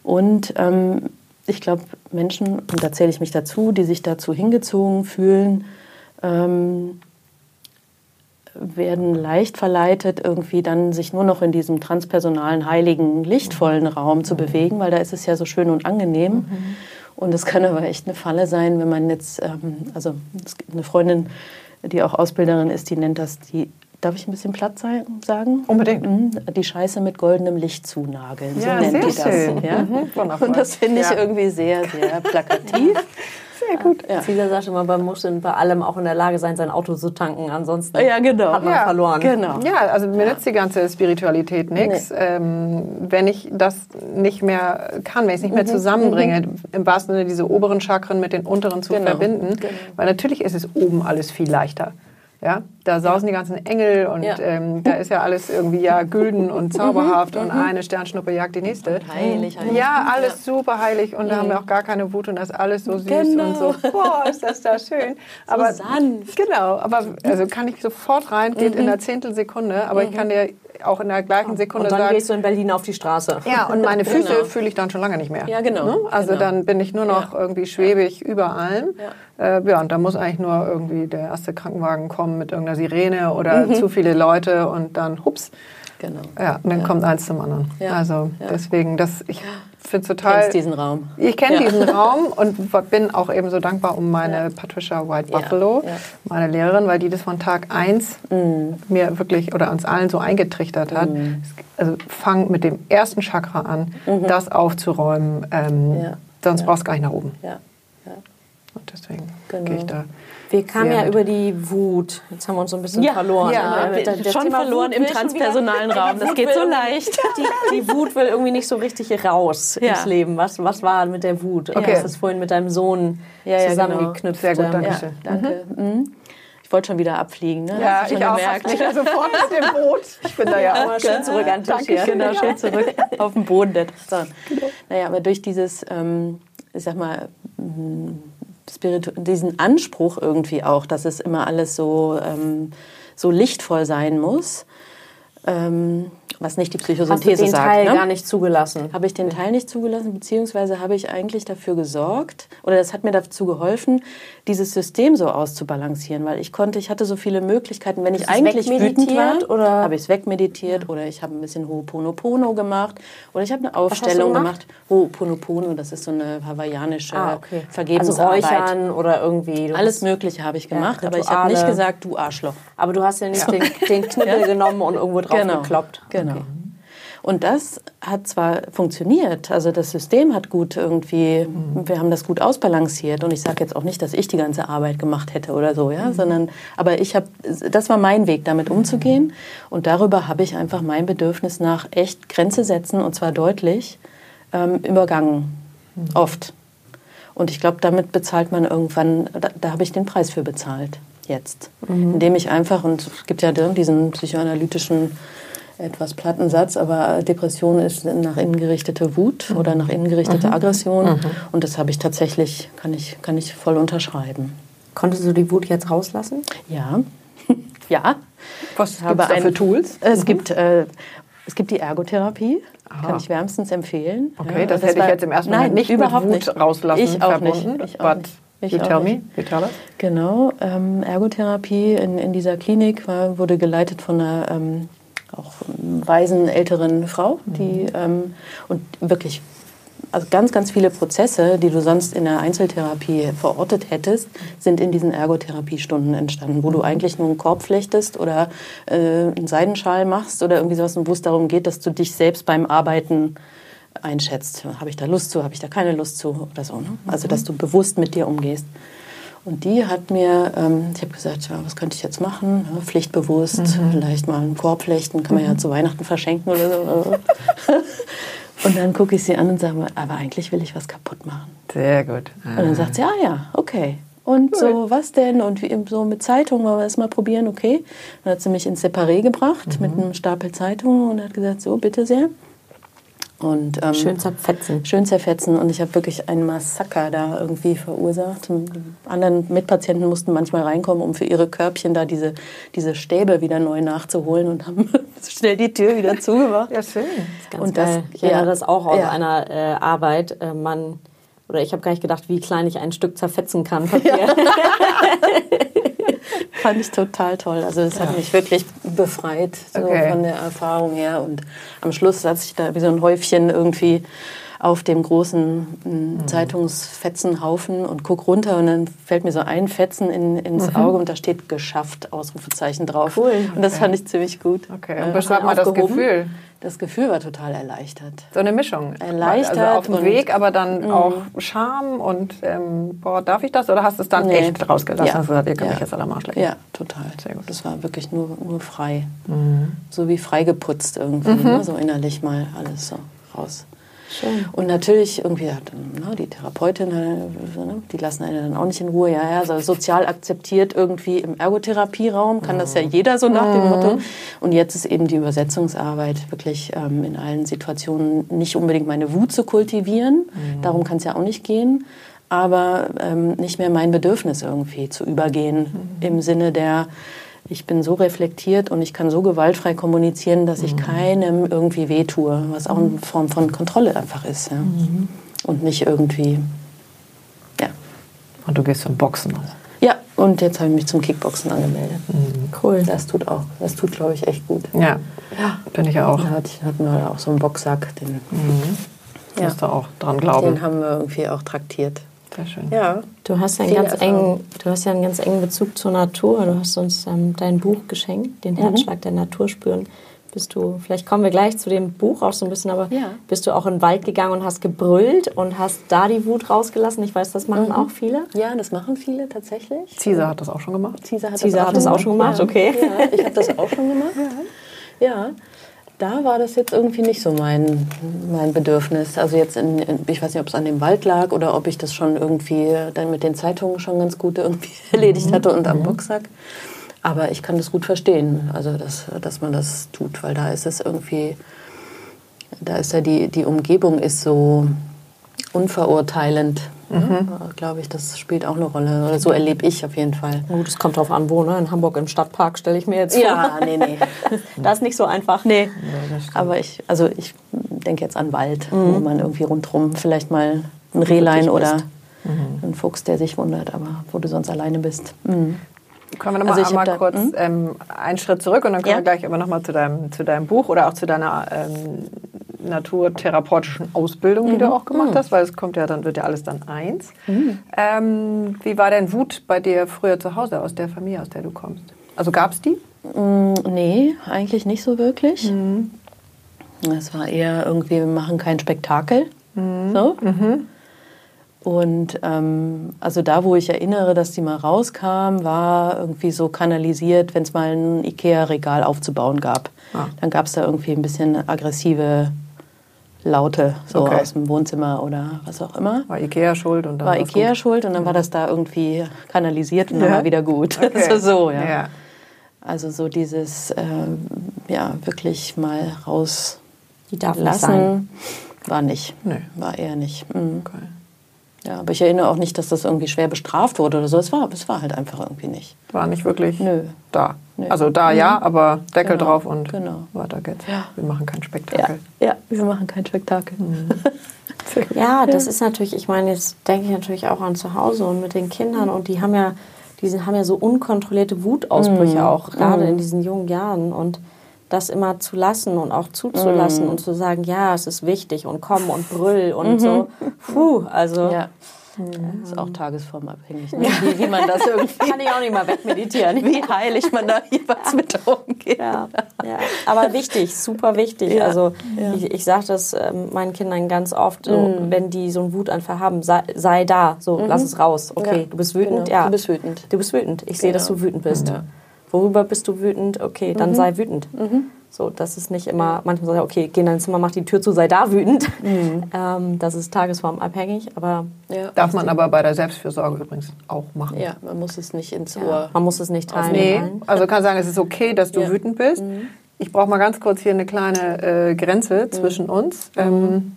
Und ähm, ich glaube, Menschen, und da zähle ich mich dazu, die sich dazu hingezogen fühlen, ähm, werden leicht verleitet, irgendwie dann sich nur noch in diesem transpersonalen, heiligen, lichtvollen Raum zu bewegen, weil da ist es ja so schön und angenehm. Mhm. Und es kann aber echt eine Falle sein, wenn man jetzt, ähm, also eine Freundin, die auch Ausbilderin ist, die nennt das die Darf ich ein bisschen Platz sagen? Unbedingt. Mhm. Die Scheiße mit goldenem Licht zunageln. Ja, so nennt die das. Schön. Ja? Mhm, Und das finde ich ja. irgendwie sehr, sehr plakativ. Sehr gut. Ja. Viele sagt immer, man muss bei allem auch in der Lage sein, sein Auto zu tanken. Ansonsten ja, genau. hat man ja, verloren. Genau. Ja, also mir nützt die ganze Spiritualität nichts, nee. ähm, wenn ich das nicht mehr kann, wenn ich es nicht mehr mhm. zusammenbringe, mhm. im wahrsten Sinne diese oberen Chakren mit den unteren zu genau. verbinden. Genau. Weil natürlich ist es oben alles viel leichter. Ja, da sausen die ganzen Engel und ja. ähm, da ist ja alles irgendwie ja gülden und zauberhaft und mhm. eine Sternschnuppe jagt die nächste. Und heilig, heilig. Ja, alles super heilig und da haben wir auch gar keine Wut und das ist alles so süß genau. und so. Boah, ist das da schön. Aber so sanft. Genau, aber also kann ich sofort rein, geht mhm. in einer Zehntelsekunde, aber mhm. ich kann dir auch in der gleichen Sekunde sagen. Und dann sagen, gehst du in Berlin auf die Straße. Ja, und meine Füße genau. fühle ich dann schon lange nicht mehr. Ja, genau. Ne? Also genau. dann bin ich nur noch ja. irgendwie schwebig ja. über allem. Ja. Äh, ja, und da muss eigentlich nur irgendwie der erste Krankenwagen kommen mit irgendeiner Sirene oder mhm. zu viele Leute und dann hups. Genau. Ja, und dann kommt eins zum anderen. Also deswegen, das, ich finde total. Kennst diesen Raum. Ich kenne ja. diesen Raum und bin auch eben so dankbar um meine ja. Patricia White Buffalo, ja. meine Lehrerin, weil die das von Tag 1 mhm. mir wirklich oder uns allen so eingetrichtert hat. Mhm. Also fang mit dem ersten Chakra an, mhm. das aufzuräumen. Ähm, sonst brauchst du gar nicht nach oben. Und deswegen genau. gehe ich da wir kamen ja über die Wut. Jetzt haben wir uns so ein bisschen ja, verloren. Ja, ja. Das, das schon Thema verloren im transpersonalen Raum. Das geht so leicht. Die, die, Wut will irgendwie nicht so richtig raus ja. ins Leben. Was, was war mit der Wut? Okay. Du hast das vorhin mit deinem Sohn ja, zusammengeknüpft. Genau. Sehr gut, danke. schön. danke. Mhm. Ich wollte schon wieder abfliegen. Ne? Ja, ich auch. Gemerkt. Ich ja sofort mit dem Boot. Ich bin da ja auch schön zurück an den Tisch. Danke, genau, schön zurück auf den Boden. Genau. Naja, aber durch dieses, ähm, ich sag mal, Spiritu diesen Anspruch irgendwie auch, dass es immer alles so, ähm, so lichtvoll sein muss. Ähm, was nicht die Psychosynthese Hast du den sagt. Teil ne? gar nicht zugelassen? Habe ich den Teil nicht zugelassen, beziehungsweise habe ich eigentlich dafür gesorgt, oder das hat mir dazu geholfen, dieses System so auszubalancieren, weil ich konnte, ich hatte so viele Möglichkeiten, wenn ich eigentlich wütend wegmeditiert, war, oder? habe ich es wegmeditiert oder ich habe ein bisschen Ho'oponopono gemacht oder ich habe eine Aufstellung gemacht? gemacht. Ho'oponopono, das ist so eine hawaiianische Ah, okay. Also Vergebensarbeit. Räuchern oder irgendwie. Alles Mögliche habe ich gemacht, aber ich habe nicht gesagt, du Arschloch. Aber du hast ja nicht Den, den Knibbel genommen und irgendwo drauf Genau. gekloppt. Genau. Und das hat zwar funktioniert, also das System hat gut irgendwie, wir haben das gut ausbalanciert und ich sage jetzt auch nicht, dass ich die ganze Arbeit gemacht hätte oder so, ja, sondern, aber ich habe, das war mein Weg, damit umzugehen und darüber habe ich einfach mein Bedürfnis nach echt Grenze setzen und zwar deutlich ähm, übergangen, oft. Und ich glaube, damit bezahlt man irgendwann, da, da habe ich den Preis für bezahlt, jetzt. Indem ich einfach, und es gibt ja diesen psychoanalytischen etwas platten Satz, aber Depression ist nach innen gerichtete Wut oder nach innen gerichtete Aggression. Und das habe ich tatsächlich, kann ich, kann ich voll unterschreiben. Konntest du die Wut jetzt rauslassen? Ja. ja. Was Ich habe da für ein- Tools? Es, gibt, äh, es gibt die Ergotherapie. Kann ich wärmstens empfehlen. Okay, das hätte ich jetzt im ersten Nein, Moment nicht mit überhaupt Wut nicht. rauslassen ich auch verbunden, Nicht. Ich auch nicht. Ich You tell me, you tell us. Genau, ähm, Ergotherapie in, in dieser Klinik war, wurde geleitet von einer ähm, auch weisen älteren Frau, die ähm, und wirklich also ganz, ganz viele Prozesse, die du sonst in der Einzeltherapie verortet hättest, sind in diesen Ergotherapiestunden entstanden, wo du eigentlich nur einen Korb flechtest oder äh, einen Seidenschal machst oder irgendwie sowas, und wo es darum geht, dass du dich selbst beim Arbeiten einschätzt. Habe ich da Lust zu, habe ich da keine Lust zu oder so. Ne? Also, dass du bewusst mit dir umgehst. Und die hat mir, ähm, ich habe gesagt, ja, was könnte ich jetzt machen? Ja, pflichtbewusst, vielleicht mal einen Korb flechten, kann man ja zu Weihnachten verschenken oder so. und dann gucke ich sie an und sage, aber eigentlich will ich was kaputt machen. Sehr gut. Und dann sagt sie, ah ja, okay. Und so, was denn? Und wie, so mit Zeitungen wollen wir das mal probieren, okay. Dann hat sie mich ins Separé gebracht mit einem Stapel Zeitungen und hat gesagt, so, bitte sehr. Und, ähm, Schön zerfetzen. schön zerfetzen und ich habe wirklich ein Massaker da irgendwie verursacht. Anderen Mitpatienten mussten manchmal reinkommen, um für ihre Körbchen da diese, diese Stäbe wieder neu nachzuholen und haben schnell die Tür wieder zugemacht. Ja, schön. Ganz Und das- geil. ich erinnere ja. das auch aus Ja. einer äh, Arbeit. Äh, man, oder ich habe gar nicht gedacht, wie klein ich ein Stück zerfetzen kann. Papier. Fand ich total toll. Also das hat mich wirklich befreit so Okay. von der Erfahrung her. Und am Schluss saß ich da wie so ein Häufchen irgendwie auf dem großen mm, Zeitungsfetzenhaufen und guck runter und dann fällt mir so ein Fetzen in, ins Auge und da steht geschafft, Ausrufezeichen drauf. Cool. Und das fand ich ziemlich gut. Okay, Äh, und beschreib mal das. Gefühl. Das Gefühl war total erleichtert. So eine Mischung. Erleichtert Also auf dem und- Weg, aber dann auch Scham und, ähm, boah, darf ich das? Oder hast du es dann Nee. echt rausgelassen? Ja. Hast du gesagt, ihr könnt Ja. mich jetzt alle am Arsch lecken? Ja, total. Sehr gut. Das war wirklich nur, nur frei. So wie freigeputzt irgendwie, ne? so innerlich mal alles so raus. Schön. Und natürlich irgendwie, ja, dann, ne, die Therapeutin, äh, ne, die lassen einen dann auch nicht in Ruhe. Ja, ja, so sozial akzeptiert irgendwie im Ergotherapieraum kann das ja jeder so nach dem Motto. Und jetzt ist eben die Übersetzungsarbeit wirklich ähm, in allen Situationen nicht unbedingt meine Wut zu kultivieren. Darum kann es ja auch nicht gehen. Aber ähm, nicht mehr mein Bedürfnis irgendwie zu übergehen im Sinne der, ich bin so reflektiert und ich kann so gewaltfrei kommunizieren, dass ich keinem irgendwie wehtue, was auch eine Form von Kontrolle einfach ist. Ja. Und nicht irgendwie, ja. Und du gehst zum Boxen. Ja, und jetzt habe ich mich zum Kickboxen angemeldet. Cool. Das tut auch, das tut, glaube ich, echt gut. Ja, bin ich auch. Da hatte ich- hatten wir auch so einen Boxsack, den, ja. Musst du auch dran glauben. den haben wir irgendwie auch traktiert. Sehr schön. Ja. Du hast, ja einen ganz Erfahrungen. engen, du hast ja einen ganz engen Bezug zur Natur. Du hast uns ähm, dein Buch geschenkt, den Herzschlag der Natur spüren. Bist du, vielleicht kommen wir gleich zu dem Buch auch so ein bisschen, aber Ja. bist du auch in den Wald gegangen und hast gebrüllt und hast da die Wut rausgelassen? Ich weiß, das machen auch viele. Ja, das machen viele tatsächlich. Caesar hat das auch schon gemacht. Caesar hat Caesar hat das auch schon gemacht, ja. okay. Ja, ich habe das auch schon gemacht. Ja. Da war das jetzt irgendwie nicht so mein, mein Bedürfnis. Also jetzt, in, in, ich weiß nicht, ob es an dem Wald lag oder ob ich das schon irgendwie dann mit den Zeitungen schon ganz gut irgendwie erledigt hatte und am Boxsack. Aber ich kann das gut verstehen, also dass, dass man das tut, weil da ist es irgendwie, da ist ja die, die Umgebung ist so unverurteilend Mhm. Glaube ich, das spielt auch eine Rolle. Oder so erlebe ich auf jeden Fall. Gut, es kommt drauf an, wo. Ne? In Hamburg im Stadtpark stelle ich mir jetzt vor. Ja, nee, nee. das ist nicht so einfach. Nee. Aber ich, also ich denke jetzt an Wald, mhm. wo man irgendwie rundherum vielleicht mal ein Rehlein oder mhm. ein Fuchs, der sich wundert, aber wo du sonst alleine bist. Mhm. Können wir nochmal also einmal kurz hm? ähm, einen Schritt zurück und dann können ja. wir gleich aber nochmal zu deinem, zu deinem Buch oder auch zu deiner ähm, naturtherapeutischen Ausbildung, die mhm. du auch gemacht mhm. hast, weil es kommt ja dann, wird ja alles dann eins. Mhm. Ähm, wie war denn Wut bei dir früher zu Hause, aus der Familie, aus der du kommst? Also gab es die? Mm, nee, eigentlich nicht so wirklich. Mhm. Es war eher irgendwie, wir machen kein Spektakel. Mhm. So. Mhm. Und ähm, also da, wo ich erinnere, dass die mal rauskam, war irgendwie so kanalisiert, wenn es mal ein Ikea-Regal aufzubauen gab. Ah. Dann gab es da irgendwie ein bisschen aggressive Laute so okay. aus dem Wohnzimmer oder was auch immer. War Ikea schuld und dann war Ikea gut. schuld und dann war das da irgendwie kanalisiert und ja. dann war wieder gut. Okay. Also so, ja. ja. Also so dieses ähm, ja wirklich mal raus die darf lassen war nicht. Nee. War eher nicht. Mhm. Okay. Ja, aber ich erinnere auch nicht, dass das irgendwie schwer bestraft wurde oder so. Es war, es war halt einfach irgendwie nicht. War nicht wirklich Nö. da. Nö. Also da mhm. ja, aber Deckel genau. drauf und genau. weiter geht's. Ja. Wir machen kein Spektakel. Ja, ja wir machen kein Spektakel. Mhm. ja, das ist natürlich, ich meine, jetzt denke ich natürlich auch an zu Hause und mit den Kindern und die haben ja, die haben ja so unkontrollierte Wutausbrüche mhm. auch, gerade in mhm. diesen jungen Jahren und das immer zu lassen und auch zuzulassen mm. und zu sagen, ja, es ist wichtig und komm und brüll und mhm. so. Puh, also. Ja. Mhm. Ist auch tagesformabhängig, ne? wie, wie, man das irgendwie. Kann ich auch nicht mal wegmeditieren. wie heilig man da jeweils mit umgeht. Ja, ja. Aber wichtig, super wichtig. Ja. Also ja. ich, ich sage das äh, meinen Kindern ganz oft, so, mhm. wenn die so einen Wutanfall haben, sei, sei da, so mhm. lass es raus. Okay, du bist wütend, genau. ja. Du bist wütend. Du bist wütend. Ich sehe, dass du wütend bist. Worüber bist du wütend? Okay, dann mhm. sei wütend. Mhm. So, das ist nicht immer, manchmal sagt okay, geh in dein Zimmer, mach die Tür zu, sei da wütend. Mhm. Ähm, das ist tagesformabhängig, aber... Ja, Darf man aber bei der Selbstfürsorge übrigens auch machen. Ja, man muss es nicht ins Ohr... Ja, man muss es nicht teilen. Nee, also kann sagen, es ist okay, dass du ja. wütend bist. Mhm. Ich brauche mal ganz kurz hier eine kleine äh, Grenze mhm. zwischen uns. Mhm. Ähm,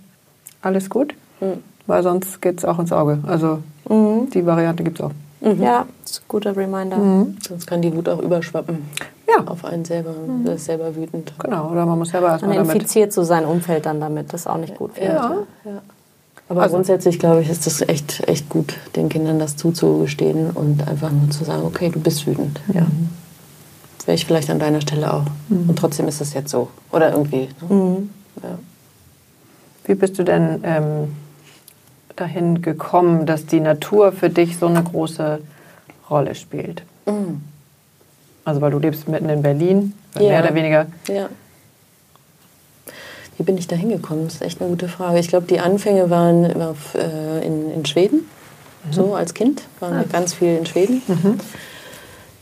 alles gut? Mhm. Weil sonst geht es auch ins Auge. Also die Variante gibt es auch. Mhm. Ja, das ist ein guter Reminder. Mhm. Sonst kann die Wut auch überschwappen. Ja. Auf einen selber. Mhm. Das ist selber wütend. Genau, oder man muss selber erstmal damit... infiziert so sein Umfeld dann damit. Das ist auch nicht gut. Ja. ja. ja. Aber also, grundsätzlich, glaube ich, ist das echt, echt gut, den Kindern das zuzugestehen und einfach nur zu sagen, okay, du bist wütend. Ja. Mhm. Wäre ich vielleicht an deiner Stelle auch. Mhm. Und trotzdem ist es jetzt so. Oder irgendwie. Ne? Mhm. Ja. Wie bist du denn... Ähm, dahin gekommen, dass die Natur für dich so eine große Rolle spielt? Mhm. Also weil du lebst mitten in Berlin, ja. mehr oder weniger. Ja. Wie bin ich da hingekommen? Das ist echt eine gute Frage. Ich glaube, die Anfänge waren auf, äh, in, in Schweden. Mhm. So als Kind waren wir ah. ganz viel in Schweden. Mhm.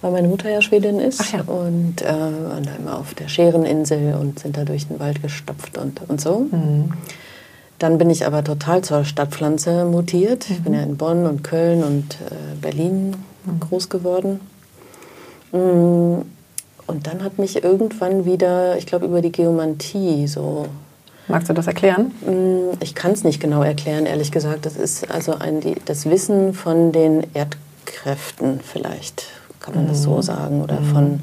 Weil meine Mutter ja Schwedin ist. Ja. Und äh, waren da immer auf der Schäreninsel und sind da durch den Wald gestopft und, und so. Mhm. Dann bin ich aber total zur Stadtpflanze mutiert. Mhm. Ich bin ja in Bonn und Köln und äh, Berlin mhm. groß geworden. Mm, und dann hat mich irgendwann wieder, ich glaube, über die Geomantie so. Magst du das erklären? Mm, ich kann es nicht genau erklären, ehrlich gesagt. Das ist also ein, die, das Wissen von den Erdkräften, vielleicht kann man mhm. das so mhm. sagen, oder mhm. von,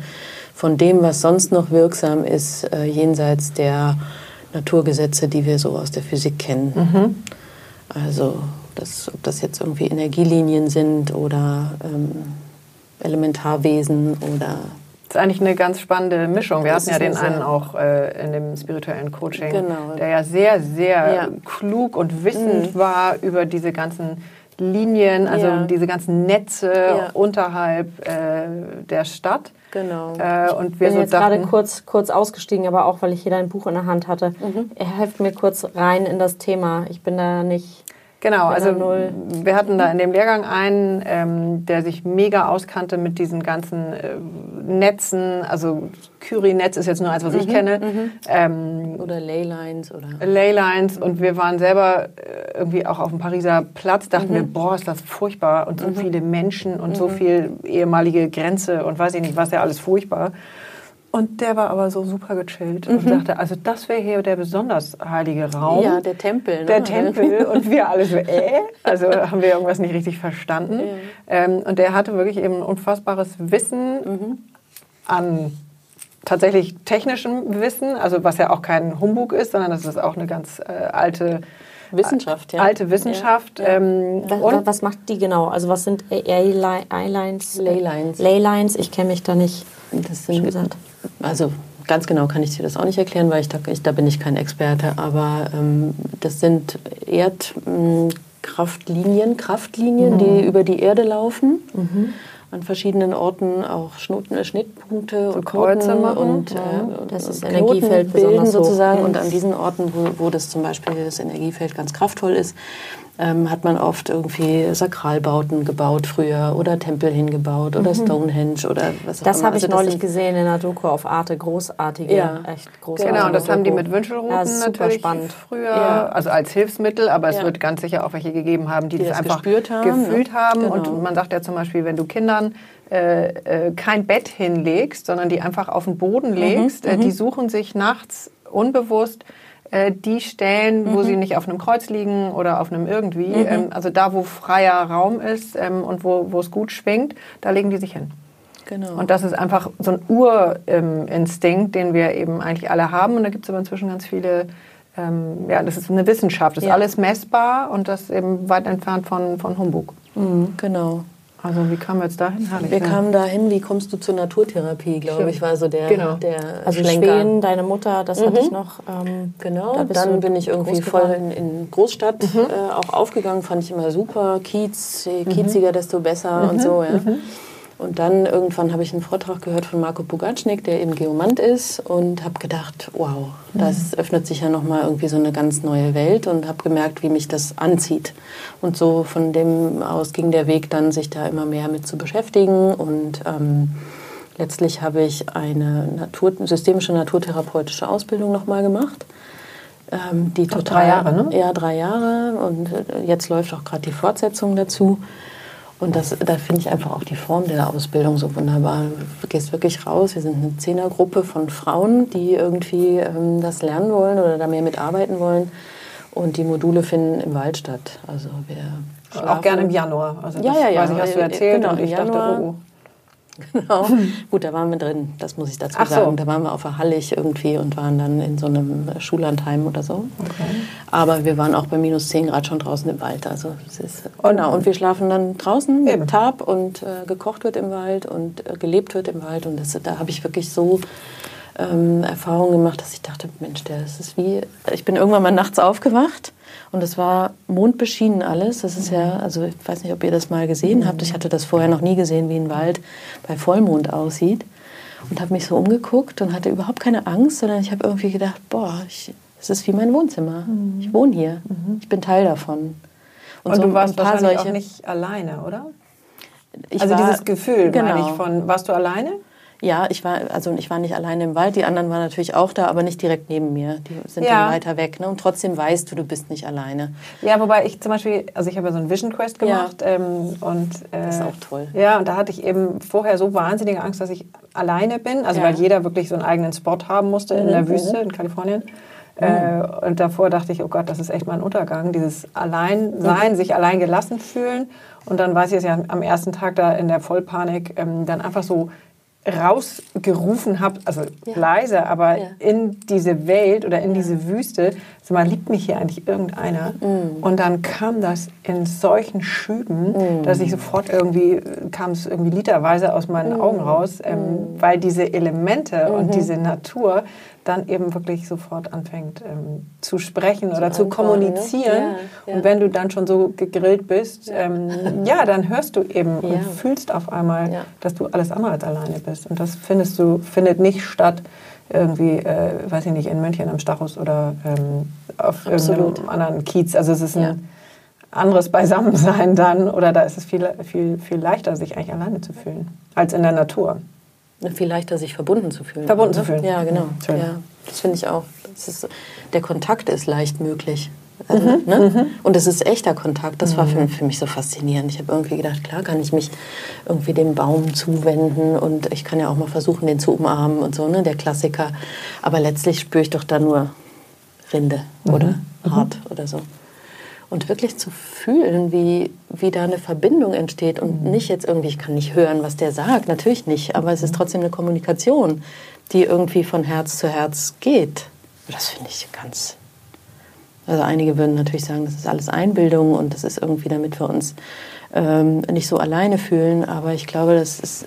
von dem, was sonst noch wirksam ist, äh, jenseits der Naturgesetze, die wir so aus der Physik kennen. Mhm. Also das, ob das jetzt irgendwie Energielinien sind oder ähm, Elementarwesen oder das ist eigentlich eine ganz spannende Mischung. Wir hatten ja den einen auch äh, in dem spirituellen Coaching, genau. der ja sehr, sehr ja. klug und wissend mhm. war über diese ganzen Linien, also ja. diese ganzen Netze ja. unterhalb äh, der Stadt. Genau. Äh, und wir ich bin so jetzt gerade kurz, kurz ausgestiegen, aber auch, weil ich hier dein Buch in der Hand hatte. Mhm. Er hilft mir kurz rein in das Thema. Ich bin da nicht Genau, also wir hatten da in dem Lehrgang einen, ähm, der sich mega auskannte mit diesen ganzen äh, Netzen. Also Curie-Netz ist jetzt nur eins, was mhm, ich kenne. Mhm. Ähm, oder Leylines. Oder Leylines. Und wir waren selber äh, irgendwie auch auf dem Pariser Platz, dachten mhm. wir, boah, ist das furchtbar. Und so mhm. viele Menschen und so mhm. viel ehemalige Grenze und weiß ich nicht, was ja alles furchtbar. Und der war aber so super gechillt und dachte, also das wäre hier der besonders heilige Raum. Ja, der Tempel. Ne? Der Tempel und wir alle so, äh? Also haben wir irgendwas nicht richtig verstanden. Ja. Ähm, und der hatte wirklich eben ein unfassbares Wissen an tatsächlich technischem Wissen, also was ja auch kein Humbug ist, sondern das ist auch eine ganz äh, alte Wissenschaft, ja. alte Wissenschaft. Ja. Ähm, Was, und was macht die genau? Also was sind A-Lines? Leylines. Leylines, ich kenne mich da nicht. Das sind, gesagt. also ganz genau kann ich dir das auch nicht erklären, weil ich da, ich, da bin ich kein Experte. Aber ähm, das sind Erdkraftlinien, Kraftlinien, die über die Erde laufen. An verschiedenen Orten auch Schnoten, äh, Schnittpunkte und Kreuze machen. und Ja, äh, das ist Energiefeld bilden besonders hoch. sozusagen. Mhm. Und an diesen Orten, wo, wo das zum Beispiel das Energiefeld ganz kraftvoll ist, ähm, hat man oft irgendwie Sakralbauten gebaut früher oder Tempel hingebaut oder Stonehenge oder was auch Das immer. habe ich Also neulich gesehen in der Doku auf Arte. Großartige, Ja. echt großartige Genau, und das haben die Doku. mit Wünschelrouten Ja, super natürlich spannend. früher, Ja. also als Hilfsmittel, aber es Ja. wird ganz sicher auch welche gegeben haben, die, Die das, das einfach gespürt haben, gefühlt haben. Genau. Und man sagt ja zum Beispiel, wenn du Kindern äh, äh, kein Bett hinlegst, sondern die einfach auf den Mhm, Boden legst, äh, die suchen sich nachts unbewusst äh, die Stellen, Mhm. wo sie nicht auf einem Kreuz liegen oder auf einem irgendwie, ähm, also da, wo freier Raum ist ähm, und wo wo es gut schwingt, da legen die sich hin. Genau. Und das ist einfach so ein Urinstinkt, den wir eben eigentlich alle haben. Und da gibt es aber inzwischen ganz viele, ähm, ja, das ist eine Wissenschaft, das ist Ja. alles messbar und das eben weit entfernt von, von Humbug. genau. Also wie kamen wir jetzt dahin? Herrlich, Wir ne? kamen dahin, wie kommst du zur Naturtherapie, glaube ich, war so der, Genau. der Also Schlenker. Schweden, deine Mutter, das hatte ich noch. Ähm, Genau, Da dann bin ich irgendwie voll in, in Großstadt äh, auch aufgegangen, fand ich immer super. Kiez, je kieziger, desto besser und so. Ja. Und dann irgendwann habe ich einen Vortrag gehört von Marco Pugatschnik, der eben Geomant ist und habe gedacht, wow, das öffnet sich ja nochmal irgendwie so eine ganz neue Welt und habe gemerkt, wie mich das anzieht. Und so von dem aus ging der Weg dann, sich da immer mehr mit zu beschäftigen und ähm, letztlich habe ich eine Natur, systemische naturtherapeutische Ausbildung nochmal gemacht. Ähm, die total, drei Jahre, ne? Ja, drei Jahre. Und äh, jetzt läuft auch gerade die Fortsetzung dazu. Und das, da finde ich einfach auch die Form der Ausbildung so wunderbar. Du gehst wirklich raus. Wir sind eine Zehnergruppe von Frauen, die irgendwie ähm, das lernen wollen oder da mehr mitarbeiten wollen. Und die Module finden im Wald statt. Also wir Auch gerne im Januar. Also Ja, das ja, ja. weiß ich, hast du Äh, erzählt genau, und im ich dachte, Januar. oh, oh. Genau. Gut, da waren wir drin, das muss ich dazu Ach so. sagen. Da waren wir auf der Hallig irgendwie und waren dann in so einem Schullandheim oder so. Aber wir waren auch bei minus 10 Grad schon draußen im Wald. Also es ist, genau. Und wir schlafen dann draußen Eben. mit Tarp und äh, gekocht wird im Wald und äh, gelebt wird im Wald. Und das, da habe ich wirklich so ähm, Erfahrungen gemacht, dass ich dachte, Mensch, das ist wie, ich bin irgendwann mal nachts aufgewacht und es war mondbeschienen alles. Das ist ja, also ich weiß nicht, ob ihr das mal gesehen habt. Ich hatte das vorher noch nie gesehen, wie ein Wald bei Vollmond aussieht. Und habe mich so umgeguckt und hatte überhaupt keine Angst, sondern ich habe irgendwie gedacht, boah, es ist wie mein Wohnzimmer. Ich wohne hier. Ich bin Teil davon. Und, so du ein warst paar wahrscheinlich auch solche- nicht alleine, oder? Ich also dieses Gefühl, genau. meine ich, von, warst du alleine? Ja, ich war, also ich war nicht alleine im Wald, die anderen waren natürlich auch da, aber nicht direkt neben mir. Die sind Ja. dann weiter weg. Ne? Und trotzdem weißt du, du bist nicht alleine. Ja, wobei ich zum Beispiel, also ich habe ja so einen Vision Quest gemacht ähm, und äh, Das ist auch toll. Ja, und da hatte ich eben vorher so wahnsinnige Angst, dass ich alleine bin. Also Ja. Mhm, weil jeder wirklich so einen eigenen Spot haben musste in der Wüste in Kalifornien. Äh, und davor dachte ich, oh Gott, das ist echt mein Untergang. Dieses Alleinsein, sich allein gelassen fühlen. Und dann weiß ich es ja am ersten Tag da in der Vollpanik, ähm, dann einfach so rausgerufen habe, also leise, aber Ja. in diese Welt oder in diese Wüste, sag mal, liebt mich hier eigentlich irgendeiner? Mm. Und dann kam das in solchen Schüben, dass ich sofort irgendwie, kam es irgendwie literweise aus meinen Mm. Augen raus, ähm, weil diese Elemente Mhm. und diese Natur dann eben wirklich sofort anfängt ähm, zu sprechen oder zu ne? kommunizieren. Ja, ja. Und wenn du dann schon so gegrillt bist, ähm, ja, dann hörst du eben Ja. und fühlst auf einmal, Ja. dass du alles andere als alleine bist. Und das findest du, findet nicht statt irgendwie, äh, weiß ich nicht, in München am Stachus oder ähm, auf Absolut. irgendeinem anderen Kiez. Also es ist ein Ja. anderes Beisammensein dann oder da ist es viel, viel, viel leichter, sich eigentlich alleine zu fühlen, als in der Natur. Viel leichter, sich verbunden zu fühlen. Verbunden ne? zu fühlen. Ja, genau. Schön. Ja, das finde ich auch. Ist, der Kontakt ist leicht möglich. Also, mhm, ne? Mhm. Und es ist echter Kontakt. Das war für, mhm. für mich so faszinierend. Ich habe irgendwie gedacht, klar kann ich mich irgendwie dem Baum zuwenden und ich kann ja auch mal versuchen, den zu umarmen und so, ne? der Klassiker. Aber letztlich spüre ich doch da nur Rinde mhm. oder Hart oder so. Und wirklich zu fühlen, wie, wie da eine Verbindung entsteht und nicht jetzt irgendwie, ich kann nicht hören, was der sagt, natürlich nicht, aber es ist trotzdem eine Kommunikation, die irgendwie von Herz zu Herz geht. Das finde ich ganz also einige würden natürlich sagen, das ist alles Einbildung und das ist irgendwie, damit wir uns ähm, nicht so alleine fühlen. Aber ich glaube, das ist,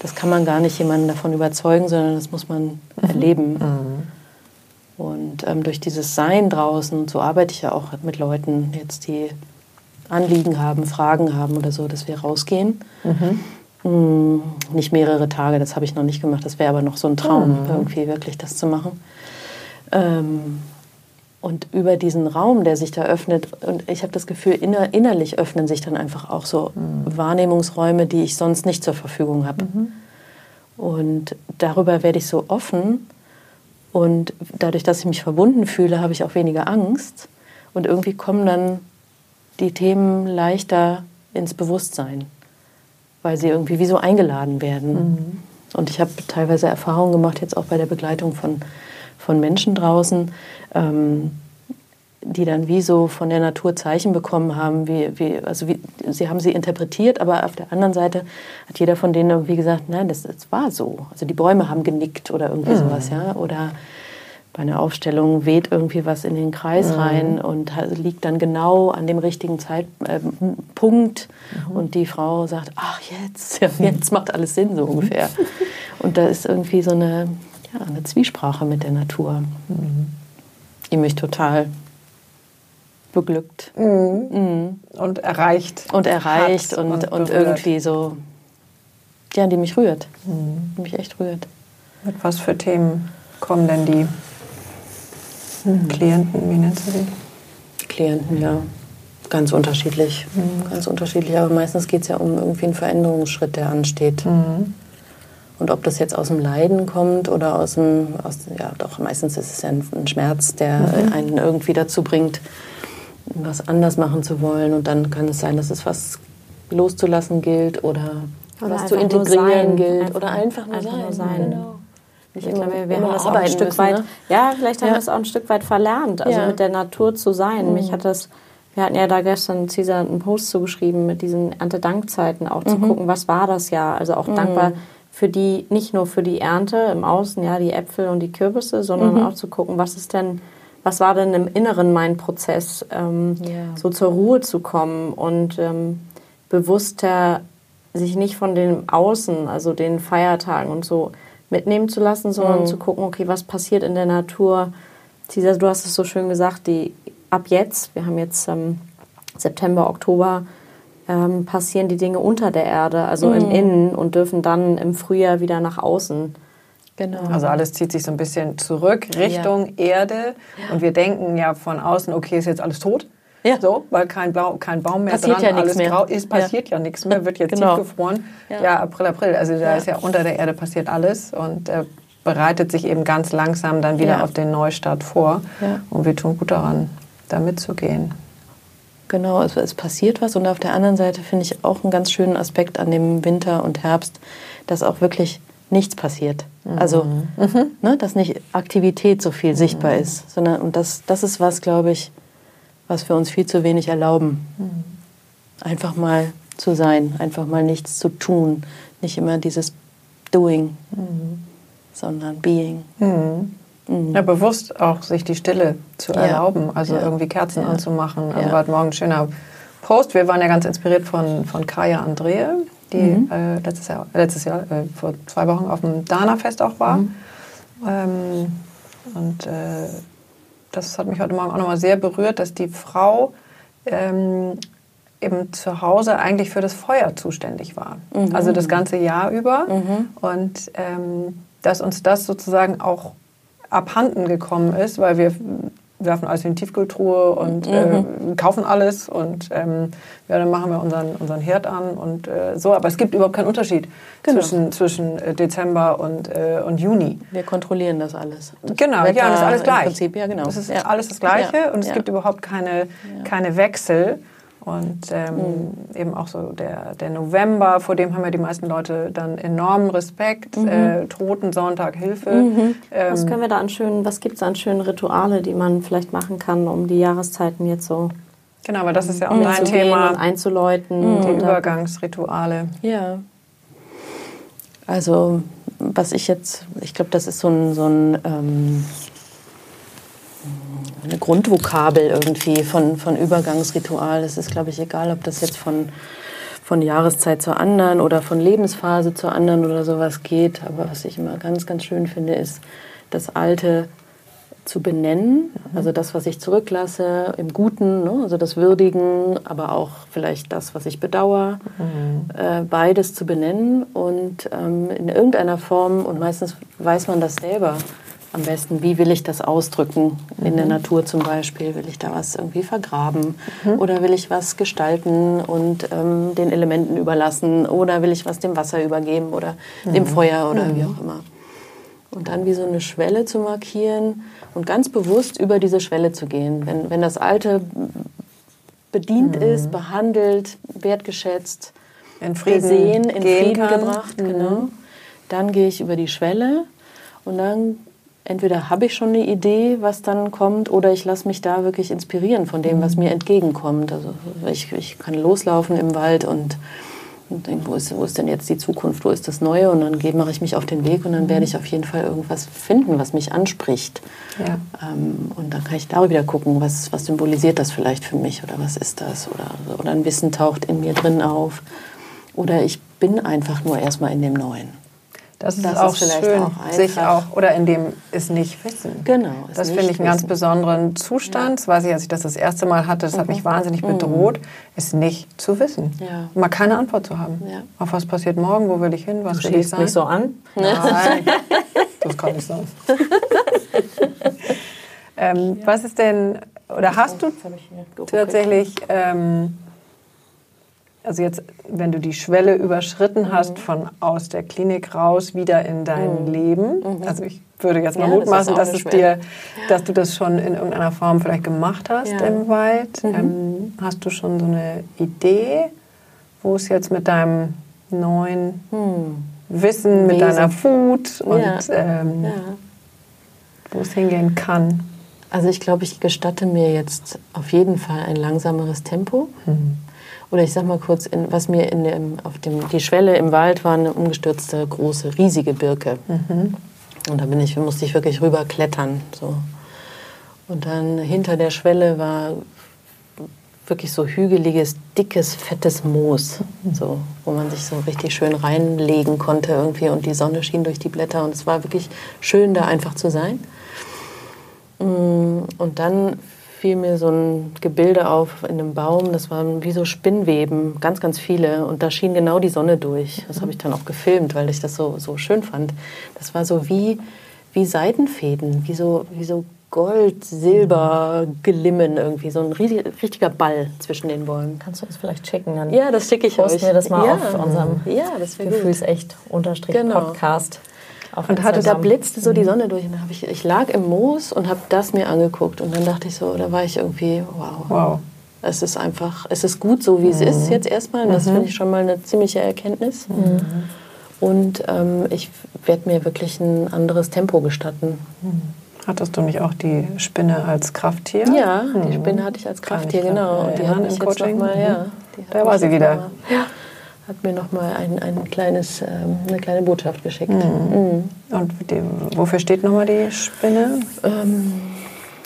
das kann man gar nicht jemanden davon überzeugen, sondern das muss man mhm. erleben. Mhm. Und ähm, durch dieses Sein draußen, und so arbeite ich ja auch mit Leuten jetzt, die Anliegen haben, Fragen haben oder so, dass wir rausgehen. Mhm. Hm, nicht mehrere Tage, das habe ich noch nicht gemacht. Das wäre aber noch so ein Traum, mhm. irgendwie wirklich das zu machen. Ähm, und über diesen Raum, der sich da öffnet, und ich habe das Gefühl, inner, innerlich öffnen sich dann einfach auch so mhm. Wahrnehmungsräume, die ich sonst nicht zur Verfügung habe. Mhm. Und darüber werde ich so offen. Und dadurch, dass ich mich verbunden fühle, habe ich auch weniger Angst. Und irgendwie kommen dann die Themen leichter ins Bewusstsein, weil sie irgendwie wie so eingeladen werden. Mhm. Und ich habe teilweise Erfahrungen gemacht, jetzt auch bei der Begleitung von von Menschen draußen, ähm, die dann wie so von der Natur Zeichen bekommen haben, wie, wie, also wie, sie haben sie interpretiert, aber auf der anderen Seite hat jeder von denen irgendwie gesagt, nein, das, das war so. Also die Bäume haben genickt oder irgendwie mhm. sowas, ja. Oder bei einer Aufstellung weht irgendwie was in den Kreis mhm. rein und liegt dann genau an dem richtigen Zeitpunkt. Äh, mhm. Und die Frau sagt, ach jetzt, ja, jetzt macht alles Sinn so ungefähr. Und da ist irgendwie so eine, ja, eine Zwiesprache mit der Natur, mhm. die mich total beglückt. Mhm. Mhm. Und erreicht. Und erreicht und, und, und, irgendwie so, ja, die mich rührt. Mhm. Die mich echt rührt. Mit was für Themen kommen denn die mhm. Klienten, wie nennst du sie? Klienten, ja. Ganz unterschiedlich. Mhm. Ganz unterschiedlich. Aber meistens geht es ja um irgendwie einen Veränderungsschritt, der ansteht. Mhm. Und ob das jetzt aus dem Leiden kommt oder aus dem, aus, ja doch, meistens ist es ja ein, ein Schmerz, der mhm. einen irgendwie dazu bringt, was anders machen zu wollen. Und dann kann es sein, dass es was loszulassen gilt oder, oder was zu integrieren gilt einfach, oder einfach nur einfach sein. Nur sein. Genau. Ich glaube, wir, haben das auch ein Stück müssen, weit, ne? ja, vielleicht haben ja. wir es auch ein Stück weit verlernt, also ja. mit der Natur zu sein. Mhm. Mich hat das, wir hatten ja da gestern Cesar einen Post zugeschrieben mit diesen Erntedankzeiten auch mhm. zu gucken, was war das ja, also auch mhm. dankbar für die, nicht nur für die Ernte im Außen, ja, die Äpfel und die Kürbisse, sondern mhm. auch zu gucken, was ist denn, was war denn im Inneren mein Prozess, ähm, yeah. so zur Ruhe zu kommen und ähm, bewusster sich nicht von dem Außen, also den Feiertagen und so mitnehmen zu lassen, sondern mhm. zu gucken, okay, was passiert in der Natur. Cesar, du hast es so schön gesagt, die ab jetzt, wir haben jetzt ähm, September, Oktober, ähm, passieren die Dinge unter der Erde, also mhm. im Innen und dürfen dann im Frühjahr wieder nach außen. Genau. Also alles zieht sich so ein bisschen zurück Richtung ja. Erde ja. und wir denken ja von außen, okay, ist jetzt alles tot. Ja. So, weil kein, Blau, kein Baum mehr passiert dran, ja alles mehr. grau ist, passiert ja, ja nichts mehr, wird jetzt genau. tiefgefroren. Ja. ja, April, April. Also da ist ja unter der Erde passiert alles und äh, bereitet sich eben ganz langsam dann wieder auf den Neustart vor. Und wir tun gut daran, da mitzugehen. Genau, es, es, passiert was. Und auf der anderen Seite finde ich auch einen ganz schönen Aspekt an dem Winter und Herbst, dass auch wirklich nichts passiert. Also, mhm. Ne, dass nicht Aktivität so viel mhm. sichtbar ist, sondern und das, das ist was, glaube ich, was wir uns viel zu wenig erlauben. Mhm. Einfach mal zu sein, einfach mal nichts zu tun, nicht immer dieses Doing, mhm. sondern Being. Mhm. Mhm. Ja, bewusst auch sich die Stille zu ja. erlauben, also ja. irgendwie Kerzen ja. anzumachen. Also war heute Morgen ein schöner Post. Wir waren ja ganz inspiriert von, von Kaya Andrea, die mhm. äh, letztes Jahr, letztes Jahr äh, vor zwei Wochen auf dem Dana-Fest auch war. Mhm. Ähm, und äh, das hat mich heute Morgen auch nochmal sehr berührt, dass die Frau ähm, eben zu Hause eigentlich für das Feuer zuständig war. Mhm. Also das ganze Jahr über. Mhm. Und ähm, dass uns das sozusagen auch abhanden gekommen ist, weil wir werfen alles in die Tiefkühltruhe und äh, Mhm. äh, kaufen alles und ähm, ja, dann machen wir unseren, unseren Herd an und äh, so. Aber es gibt überhaupt keinen Unterschied Genau. zwischen, zwischen äh, Dezember und, äh, und Juni. Wir kontrollieren das alles. Das Genau, Wetter ja, das ist alles gleich. Prinzip, ja, genau. Das ist ja. alles das Gleiche Ja, und es gibt überhaupt keine, keine Wechsel. Und ähm, eben auch so der, der November, vor dem haben ja die meisten Leute dann enormen Respekt. Äh, Totensonntag, Hilfe. Ähm, Was können wir da an schönen, was gibt es an schönen Rituale, die man vielleicht machen kann, um die Jahreszeiten jetzt so genau, aber das ist ja auch dein Thema, und einzuläuten? die und da- Übergangsrituale. Ja. Also, was ich jetzt, ich glaube, das ist so ein, so ein ähm, eine Grundvokabel irgendwie von, von Übergangsritual. Es ist, glaube ich, egal, ob das jetzt von, von Jahreszeit zur anderen oder von Lebensphase zur anderen oder sowas geht. Aber was ich immer ganz, ganz schön finde, ist, das Alte zu benennen, also das, was ich zurücklasse, im Guten, ne? also das Würdigen, aber auch vielleicht das, was ich bedauere, äh, beides zu benennen und ähm, in irgendeiner Form, und meistens weiß man das selber am besten, wie will ich das ausdrücken in der Natur zum Beispiel, will ich da was irgendwie vergraben oder will ich was gestalten und ähm, den Elementen überlassen oder will ich was dem Wasser übergeben oder dem Feuer oder wie auch immer. Und dann wie so eine Schwelle zu markieren und ganz bewusst über diese Schwelle zu gehen. Wenn, wenn das Alte bedient ist, behandelt, wertgeschätzt, In Frieden gesehen, in Frieden kann. gebracht, genau. Dann gehe ich über die Schwelle und dann entweder habe ich schon eine Idee, was dann kommt, oder ich lasse mich da wirklich inspirieren von dem, was mir entgegenkommt. Also ich, ich kann loslaufen im Wald und, und denke, wo ist, wo ist denn jetzt die Zukunft, wo ist das Neue? Und dann mache ich mich auf den Weg und dann werde ich auf jeden Fall irgendwas finden, was mich anspricht. Ja. Ähm, und dann kann ich darüber wieder gucken, was, was symbolisiert das vielleicht für mich oder was ist das? Oder, oder ein Wissen taucht in mir drin auf. Oder ich bin einfach nur erstmal in dem Neuen. Das ist Das auch ist vielleicht schön, auch sich auch, oder in dem es nicht wissen. Genau, es Das finde ich einen ganz besonderen Zustand. Das weiß ich, als ich das das erste Mal hatte, das hat mich wahnsinnig bedroht, es nicht zu wissen. Mhm. Ja. Mal keine Antwort zu haben. Ja. Auf was passiert morgen, wo will ich hin, was Du will ich schließt sein? mich so an. Nein, das kann nicht sein. ähm, Was ist denn, oder hast du tatsächlich, ähm, also jetzt, wenn du die Schwelle überschritten hast Mhm. von aus der Klinik raus wieder in dein Leben, also ich würde jetzt mal Mhm. Ja, Mut das dass es dir, dass du das schon in irgendeiner Form vielleicht gemacht hast Ja. Mhm. im Wald. Ähm, hast du schon so eine Idee, wo es jetzt mit deinem neuen Wissen, mit. Wesen. deiner Food und Ja. ähm, wo es hingehen kann? Also ich glaube, ich gestatte mir jetzt auf jeden Fall ein langsameres Tempo. Oder ich sag mal kurz, in, was mir in dem, auf dem, die Schwelle im Wald war eine umgestürzte, große, riesige Birke. Und da bin ich, musste ich wirklich rüber klettern. So. Und dann hinter der Schwelle war wirklich so hügeliges, dickes, fettes Moos, so, wo man sich so richtig schön reinlegen konnte irgendwie und die Sonne schien durch die Blätter und es war wirklich schön, da einfach zu sein. Mm, Und dann fiel mir so ein Gebilde auf in einem Baum, das waren wie so Spinnweben, ganz, ganz viele. Und da schien genau die Sonne durch. Das habe ich dann auch gefilmt, weil ich das so, so schön fand. Das war so wie, wie Seidenfäden, wie so, wie so Gold, Silber, Gelimmen irgendwie. So ein richtiger Ball zwischen den Bäumen. Kannst du uns vielleicht schicken? Dann Ja, das schicke ich posten euch. wir das mal ja. auf unserem Ja, das wäre gut. Gefühlsecht unterstrich Genau. Auf Und hatte Da blitzte so die Sonne durch und dann ich, ich lag im Moos und habe das mir angeguckt und dann dachte ich so, da war ich irgendwie, wow. Wow. Es ist einfach, es ist gut so, wie es ist jetzt erstmal. Das finde ich schon mal eine ziemliche Erkenntnis. Und ähm, ich werde mir wirklich ein anderes Tempo gestatten. Hattest du nicht auch die Spinne als Krafttier? Ja, die Spinne hatte ich als Krafttier, genau. Und die hat mich im jetzt Coaching. noch mal, Mhm. ja, die hat Da war sie wieder. mal- Ja, hat mir noch mal ein, ein kleines, ähm, eine kleine Botschaft geschickt. Mhm. Und die, wofür steht nochmal die Spinne? Ähm,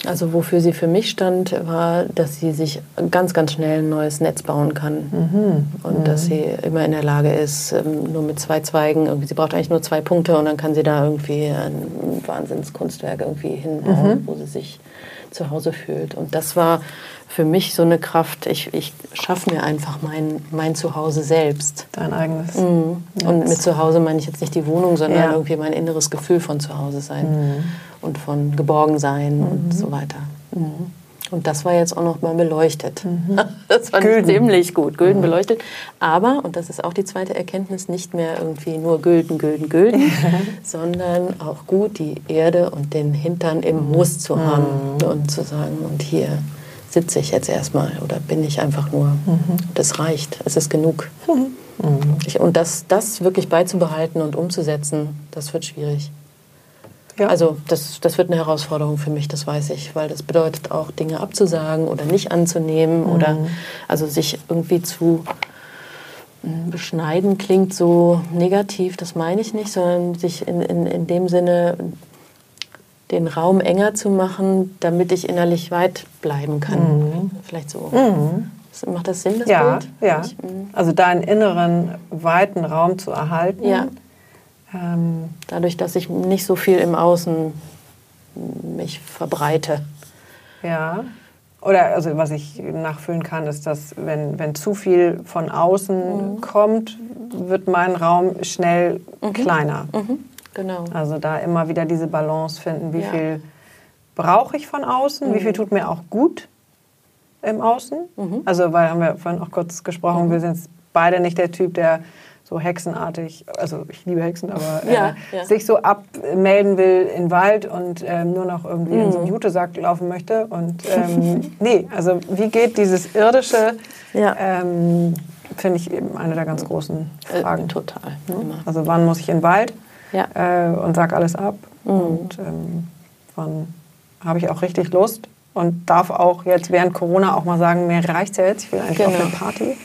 also wofür sie für mich stand, war, dass sie sich ganz, ganz schnell ein neues Netz bauen kann. Und dass sie immer in der Lage ist, ähm, nur mit zwei Zweigen, irgendwie, sie braucht eigentlich nur zwei Punkte und dann kann sie da irgendwie ein Wahnsinnskunstwerk irgendwie hinbauen, wo sie sich zu Hause fühlt. Und das war für mich so eine Kraft, ich, ich schaffe mir einfach mein, mein Zuhause selbst. Dein eigenes. Mhm. Und mit Zuhause meine ich jetzt nicht die Wohnung, sondern Ja. irgendwie mein inneres Gefühl von Zuhause sein und von geborgen sein und so weiter. Mhm. Und das war jetzt auch noch mal beleuchtet. Mhm. Das war ziemlich gut, Gülden mhm. beleuchtet. Aber, und das ist auch die zweite Erkenntnis, nicht mehr irgendwie nur Gülden, Gülden, Gülden, sondern auch gut die Erde und den Hintern im Moos zu haben mhm. und zu sagen, und hier sitze ich jetzt erstmal oder bin ich einfach nur. Mhm. Das reicht, es ist genug. Mhm. Ich, und das, das wirklich beizubehalten und umzusetzen, das wird schwierig. Ja. Also das, das wird eine Herausforderung für mich, das weiß ich, weil das bedeutet auch Dinge abzusagen oder nicht anzunehmen mhm. oder also sich irgendwie zu hm, beschneiden klingt so negativ, das meine ich nicht, sondern sich in, in, in dem Sinne den Raum enger zu machen, damit ich innerlich weit bleiben kann. Mhm. Vielleicht so. Mhm. Macht das Sinn, das ja, Bild? Ja, ich, hm. also deinen inneren, weiten Raum zu erhalten. Ja ähm, dadurch, dass ich nicht so viel im Außen mich verbreite. Ja. Oder also was ich nachfühlen kann, ist, dass wenn, wenn zu viel von außen mhm. kommt, wird mein Raum schnell mhm. kleiner. Mhm. Genau. Also da immer wieder diese Balance finden, wie ja. viel brauche ich von außen, wie viel mhm. tut mir auch gut im Außen. Mhm. Also weil haben wir vorhin auch kurz gesprochen, mhm. wir sind beide nicht der Typ, der so hexenartig, also ich liebe Hexen, aber äh, ja, ja. sich so abmelden will in Wald und ähm, nur noch irgendwie mhm. in so einen mhm. Jutesack laufen möchte. Und ähm, nee, also wie geht dieses irdische, ja. ähm, finde ich eben eine der ganz großen äh, Fragen. Äh, total. Ne? Also wann muss ich in den Wald äh, und sag alles ab mhm. und ähm, wann habe ich auch richtig Lust und darf auch jetzt während Corona auch mal sagen, mir reicht es ja jetzt, ich will eigentlich genau. auf eine Party.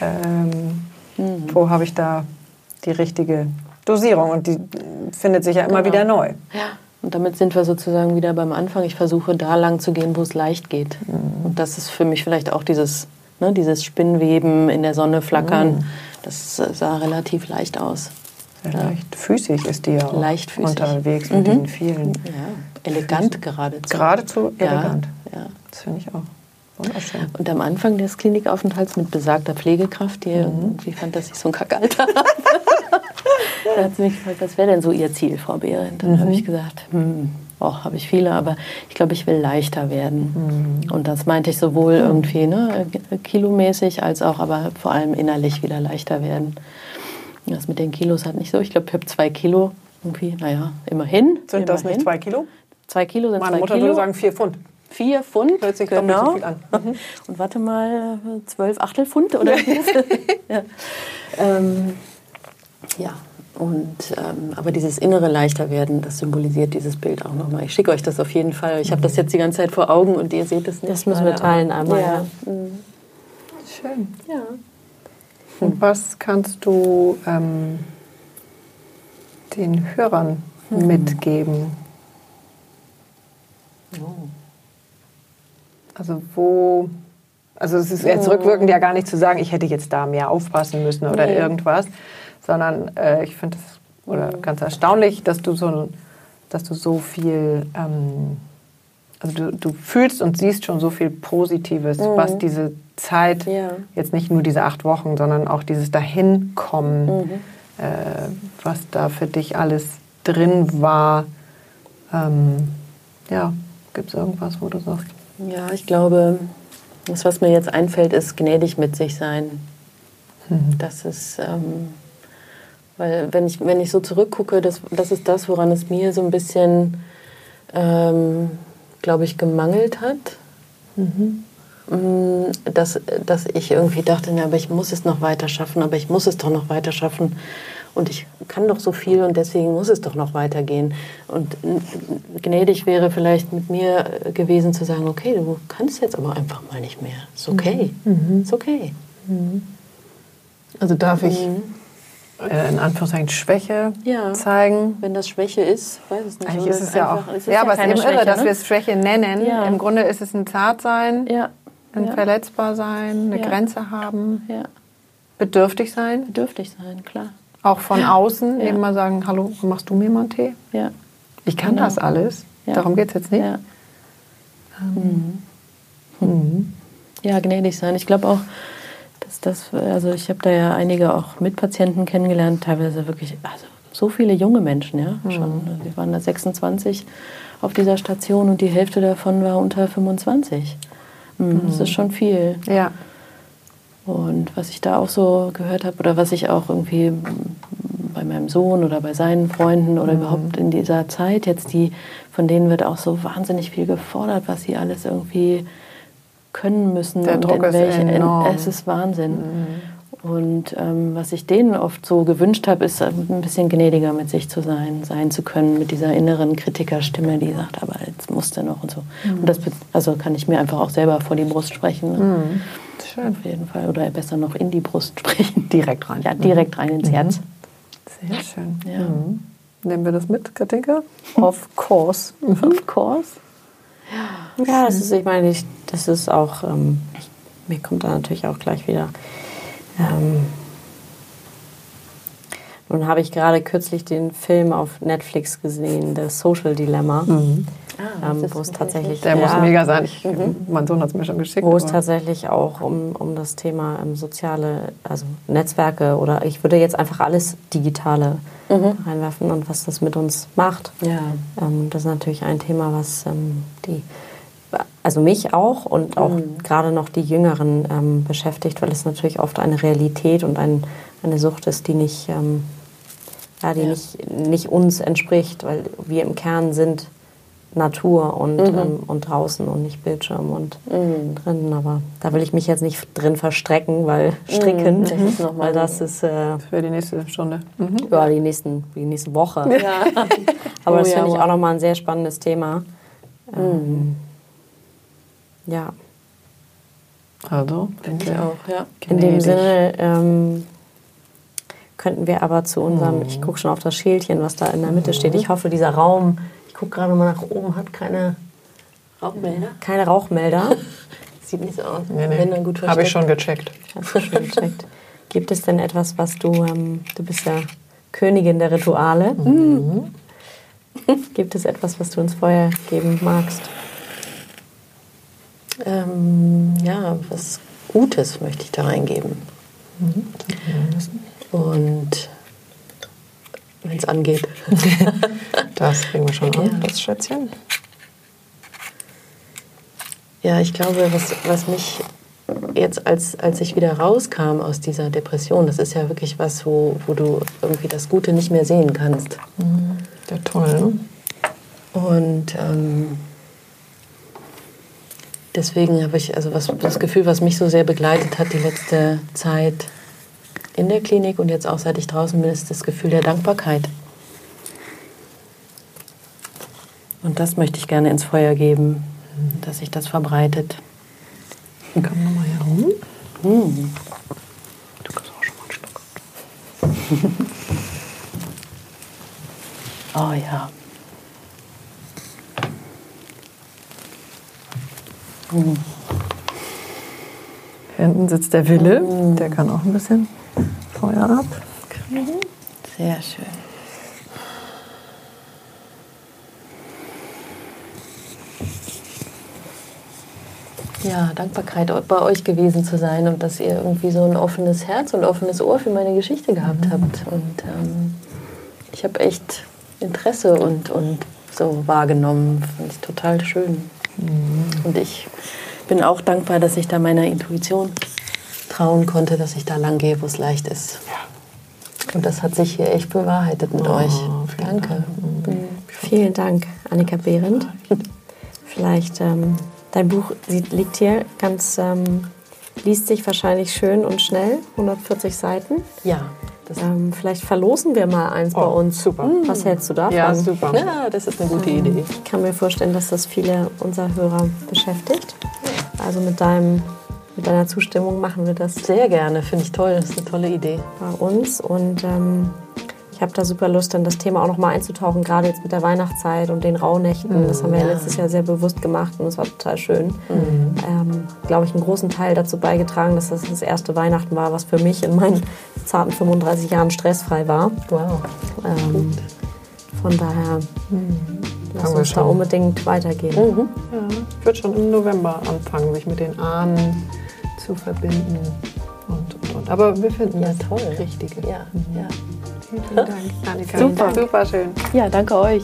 Ähm, Mhm. Wo habe ich da die richtige Dosierung? Und die findet sich ja immer genau. wieder neu. Ja. Und damit sind wir sozusagen wieder beim Anfang. Ich versuche da lang zu gehen, wo es leicht geht. Mhm. Und das ist für mich vielleicht auch dieses, ne, dieses Spinnweben in der Sonne flackern. Mhm. Das sah relativ leicht aus. Leicht füßig ist die ja auch Leichtfüßig. unterwegs mit mhm. den vielen. Ja. Elegant geradezu. Geradezu elegant. Ja. Das finde ich auch. Wunderschön. Und am Anfang des Klinikaufenthalts mit besagter Pflegekraft, die mhm. irgendwie fand, dass ich so ein Kackalter habe. da hat sie mich gefragt, was wäre denn so Ihr Ziel, Frau Behrendt? Dann mhm. habe ich gesagt, hm, oh, habe ich viele, aber ich glaube, ich will leichter werden. Mhm. Und das meinte ich sowohl irgendwie ne, kilomäßig als auch, aber vor allem innerlich wieder leichter werden. Das mit den Kilos hat nicht so. Ich glaube, ich habe zwei Kilo irgendwie, naja, immerhin. Sind immerhin. das nicht zwei Kilo? Zwei Kilo sind Meine zwei Mutter Kilo. würde sagen vier Pfund. Vier Pfund. Hört sich genau. so viel an. Mhm. Und warte mal, zwölf Achtelpfund oder ja. Ähm, ja. Und, ähm, aber dieses innere Leichterwerden, das symbolisiert dieses Bild auch nochmal. Ich schicke euch das auf jeden Fall. Ich habe das jetzt die ganze Zeit vor Augen und ihr seht es nicht. Das müssen wir teilen einmal. Ja. ja. Mhm. Schön. Ja. Und was kannst du ähm, den Hörern mhm. mitgeben? Oh. Also wo, also es ist jetzt rückwirkend ja gar nicht zu sagen, ich hätte jetzt da mehr aufpassen müssen oder nee. irgendwas, sondern äh, ich finde es oder ganz erstaunlich, dass du so, dass du so viel, ähm, also du, du, fühlst und siehst schon so viel Positives, mhm. was diese Zeit, ja. jetzt nicht nur diese acht Wochen, sondern auch dieses Dahinkommen, mhm. äh, was da für dich alles drin war. Ähm, ja, Gibt es irgendwas, wo du sagst? Ja, ich glaube, das, was mir jetzt einfällt, ist gnädig mit sich sein. Mhm. Das ist, ähm, weil wenn ich, wenn ich so zurückgucke, das, das ist das, woran es mir so ein bisschen, ähm, glaube ich, gemangelt hat. Mhm. Mm, dass, dass ich irgendwie dachte, na, aber ich muss es noch weiter schaffen, aber ich muss es doch noch weiter schaffen und ich kann doch so viel und deswegen muss es doch noch weitergehen. Und gnädig wäre vielleicht mit mir gewesen zu sagen, okay, du kannst jetzt aber einfach mal nicht mehr. Ist okay. Mhm. Ist okay. Mhm. Also darf ich mhm. äh, in Anführungszeichen Schwäche ja. zeigen? Wenn das Schwäche ist, weiß es nicht. Eigentlich ist es ja auch. Es ja, aber es ist eben Schwäche, irre, dass ne? wir es Schwäche nennen. Ja. Im Grunde ist es ein Zartsein, ja. Ein ja. Verletzbarsein, eine Grenze haben, bedürftig sein. Bedürftig sein, klar. Auch von ja. außen ja. eben mal sagen, hallo, machst du mir mal einen Tee? Ja. Ich kann genau. das alles. Ja. Darum geht es jetzt nicht. Ja. Ähm. Mhm. Mhm. ja, gnädig sein. Ich glaube auch, dass das, also ich habe da ja einige auch Mitpatienten kennengelernt, teilweise wirklich, also so viele junge Menschen, ja, mhm. schon. Wir waren da 26 auf dieser Station und die Hälfte davon war unter 25. Mhm. Das ist schon viel. Ja. Und was ich da auch so gehört habe oder was ich auch irgendwie bei meinem Sohn oder bei seinen Freunden oder mhm. überhaupt in dieser Zeit jetzt, die, von denen wird auch so wahnsinnig viel gefordert, was sie alles irgendwie können müssen. Der Druck ist welche, enorm. Es ist Wahnsinn. Mhm. Und ähm, was ich denen oft so gewünscht habe, ist ein bisschen gnädiger mit sich zu sein, sein zu können, mit dieser inneren Kritikerstimme, die sagt, aber jetzt musst du noch und so. Mhm. Und das also kann ich mir einfach auch selber vor die Brust sprechen. Ne? Mhm. Schön. Auf jeden Fall. Oder besser noch in die Brust sprechen. Direkt rein. Ja, direkt rein ins mhm. Herz. Sehr schön. Ja. Mhm. Nehmen wir das mit, Katinka? Of course. Of course. Ja, ja das ist, ich meine, ich, das ist auch, ähm, mir kommt da natürlich auch gleich wieder ähm, nun habe ich gerade kürzlich den Film auf Netflix gesehen, The Social Dilemma. Mhm. Ah, ähm, wo es tatsächlich der ja, muss mega sein. Ich, mhm. Mein Sohn hat es mir schon geschickt. Wo es tatsächlich auch um, um das Thema ähm, soziale, also Netzwerke oder ich würde jetzt einfach alles Digitale mhm. reinwerfen und was das mit uns macht. Ja. Ähm, das ist natürlich ein Thema, was ähm, die also mich auch und auch mhm. gerade noch die Jüngeren ähm, beschäftigt, weil es natürlich oft eine Realität und ein, eine Sucht ist, die nicht, ähm, ja, die ja. Nicht, nicht uns entspricht, weil wir im Kern sind Natur und, mhm. ähm, und draußen und nicht Bildschirm und mhm. drin. Aber da will ich mich jetzt nicht drin verstrecken, weil mhm. stricken, mhm. das weil das ist äh, für die nächste Stunde. Mhm. Ja, die nächsten, die nächste Woche. Ja. Aber oh, das finde ja, ich auch nochmal ein sehr spannendes Thema. Mhm. Ähm, ja. Also, denke ich auch, ja. In dem Sinne ähm, könnten wir aber zu unserem, mhm. ich gucke schon auf das Schälchen, was da in der Mitte mhm. steht. Ich hoffe, dieser Raum, ich gucke gerade mal nach oben, hat keine Rauchmelder. Keine Rauchmelder. Sieht nicht so aus. Nee, nee. Wenn dann gut Habe ich schon gecheckt. Hast du schon gecheckt. Gibt es denn etwas, was du, ähm, du bist ja Königin der Rituale. Mhm. Gibt es etwas, was du ins Feuer geben magst? Ähm, ja, was Gutes möchte ich da reingeben. Mhm. Und wenn es angeht. das kriegen wir schon an, das Schätzchen. Ja, ich glaube, was, was mich jetzt, als, als ich wieder rauskam aus dieser Depression, das ist ja wirklich was, wo, wo du irgendwie das Gute nicht mehr sehen kannst. Mhm. Ja, toll. Ne? Und ähm, deswegen habe ich also was, das Gefühl, was mich so sehr begleitet hat die letzte Zeit in der Klinik und jetzt auch seit ich draußen bin, ist das Gefühl der Dankbarkeit. Und das möchte ich gerne ins Feuer geben, dass sich das verbreitet. Dann komm nochmal hier rum. Hm. Du kannst auch schon mal einen Schluck. oh ja. Mhm. Hinten sitzt der Wille, mhm. der kann auch ein bisschen Feuer ab. Sehr schön. Ja, Dankbarkeit bei euch gewesen zu sein und dass ihr irgendwie so ein offenes Herz und offenes Ohr für meine Geschichte gehabt mhm. habt. Und ähm, ich habe echt Interesse und, und so wahrgenommen. Fand ich total schön. Mhm. Und ich bin auch dankbar, dass ich da meiner Intuition trauen konnte, dass ich da lang gehe, wo es leicht ist. Und das hat sich hier echt bewahrheitet mit oh, euch. Danke. Dank. Mhm. Vielen Dank, Annika Behrendt. Vielleicht, ähm, dein Buch liegt hier ganz, ähm, liest sich wahrscheinlich schön und schnell, 140 Seiten. Ja. Ähm, vielleicht verlosen wir mal eins oh, bei uns. Super. Was hältst du davon? Ja, super. Ja, das ist eine gute ähm, Idee. Ich kann mir vorstellen, dass das viele unserer Hörer beschäftigt. Also mit, deinem, mit deiner Zustimmung machen wir das. Sehr gerne, finde ich toll. Das ist eine tolle Idee. Bei uns. Und ähm, ich habe da super Lust, in das Thema auch noch mal einzutauchen, gerade jetzt mit der Weihnachtszeit und den Rauhnächten. Das haben wir ja. letztes Jahr sehr bewusst gemacht und es war total schön. Mhm. Ähm, Glaube ich, einen großen Teil dazu beigetragen, dass das das erste Weihnachten war, was für mich in meinen zarten 35 Jahren stressfrei war. Wow. Ähm, von daher mhm. lass uns da unbedingt weitergehen. Mhm. Ja, ich würde schon im November anfangen, sich mit den Ahnen zu verbinden. Und, und, und. Aber wir finden ja, das toll. Richtige. Ja, ja. Vielen Dank, Annika. Super. Super schön. Ja, danke euch.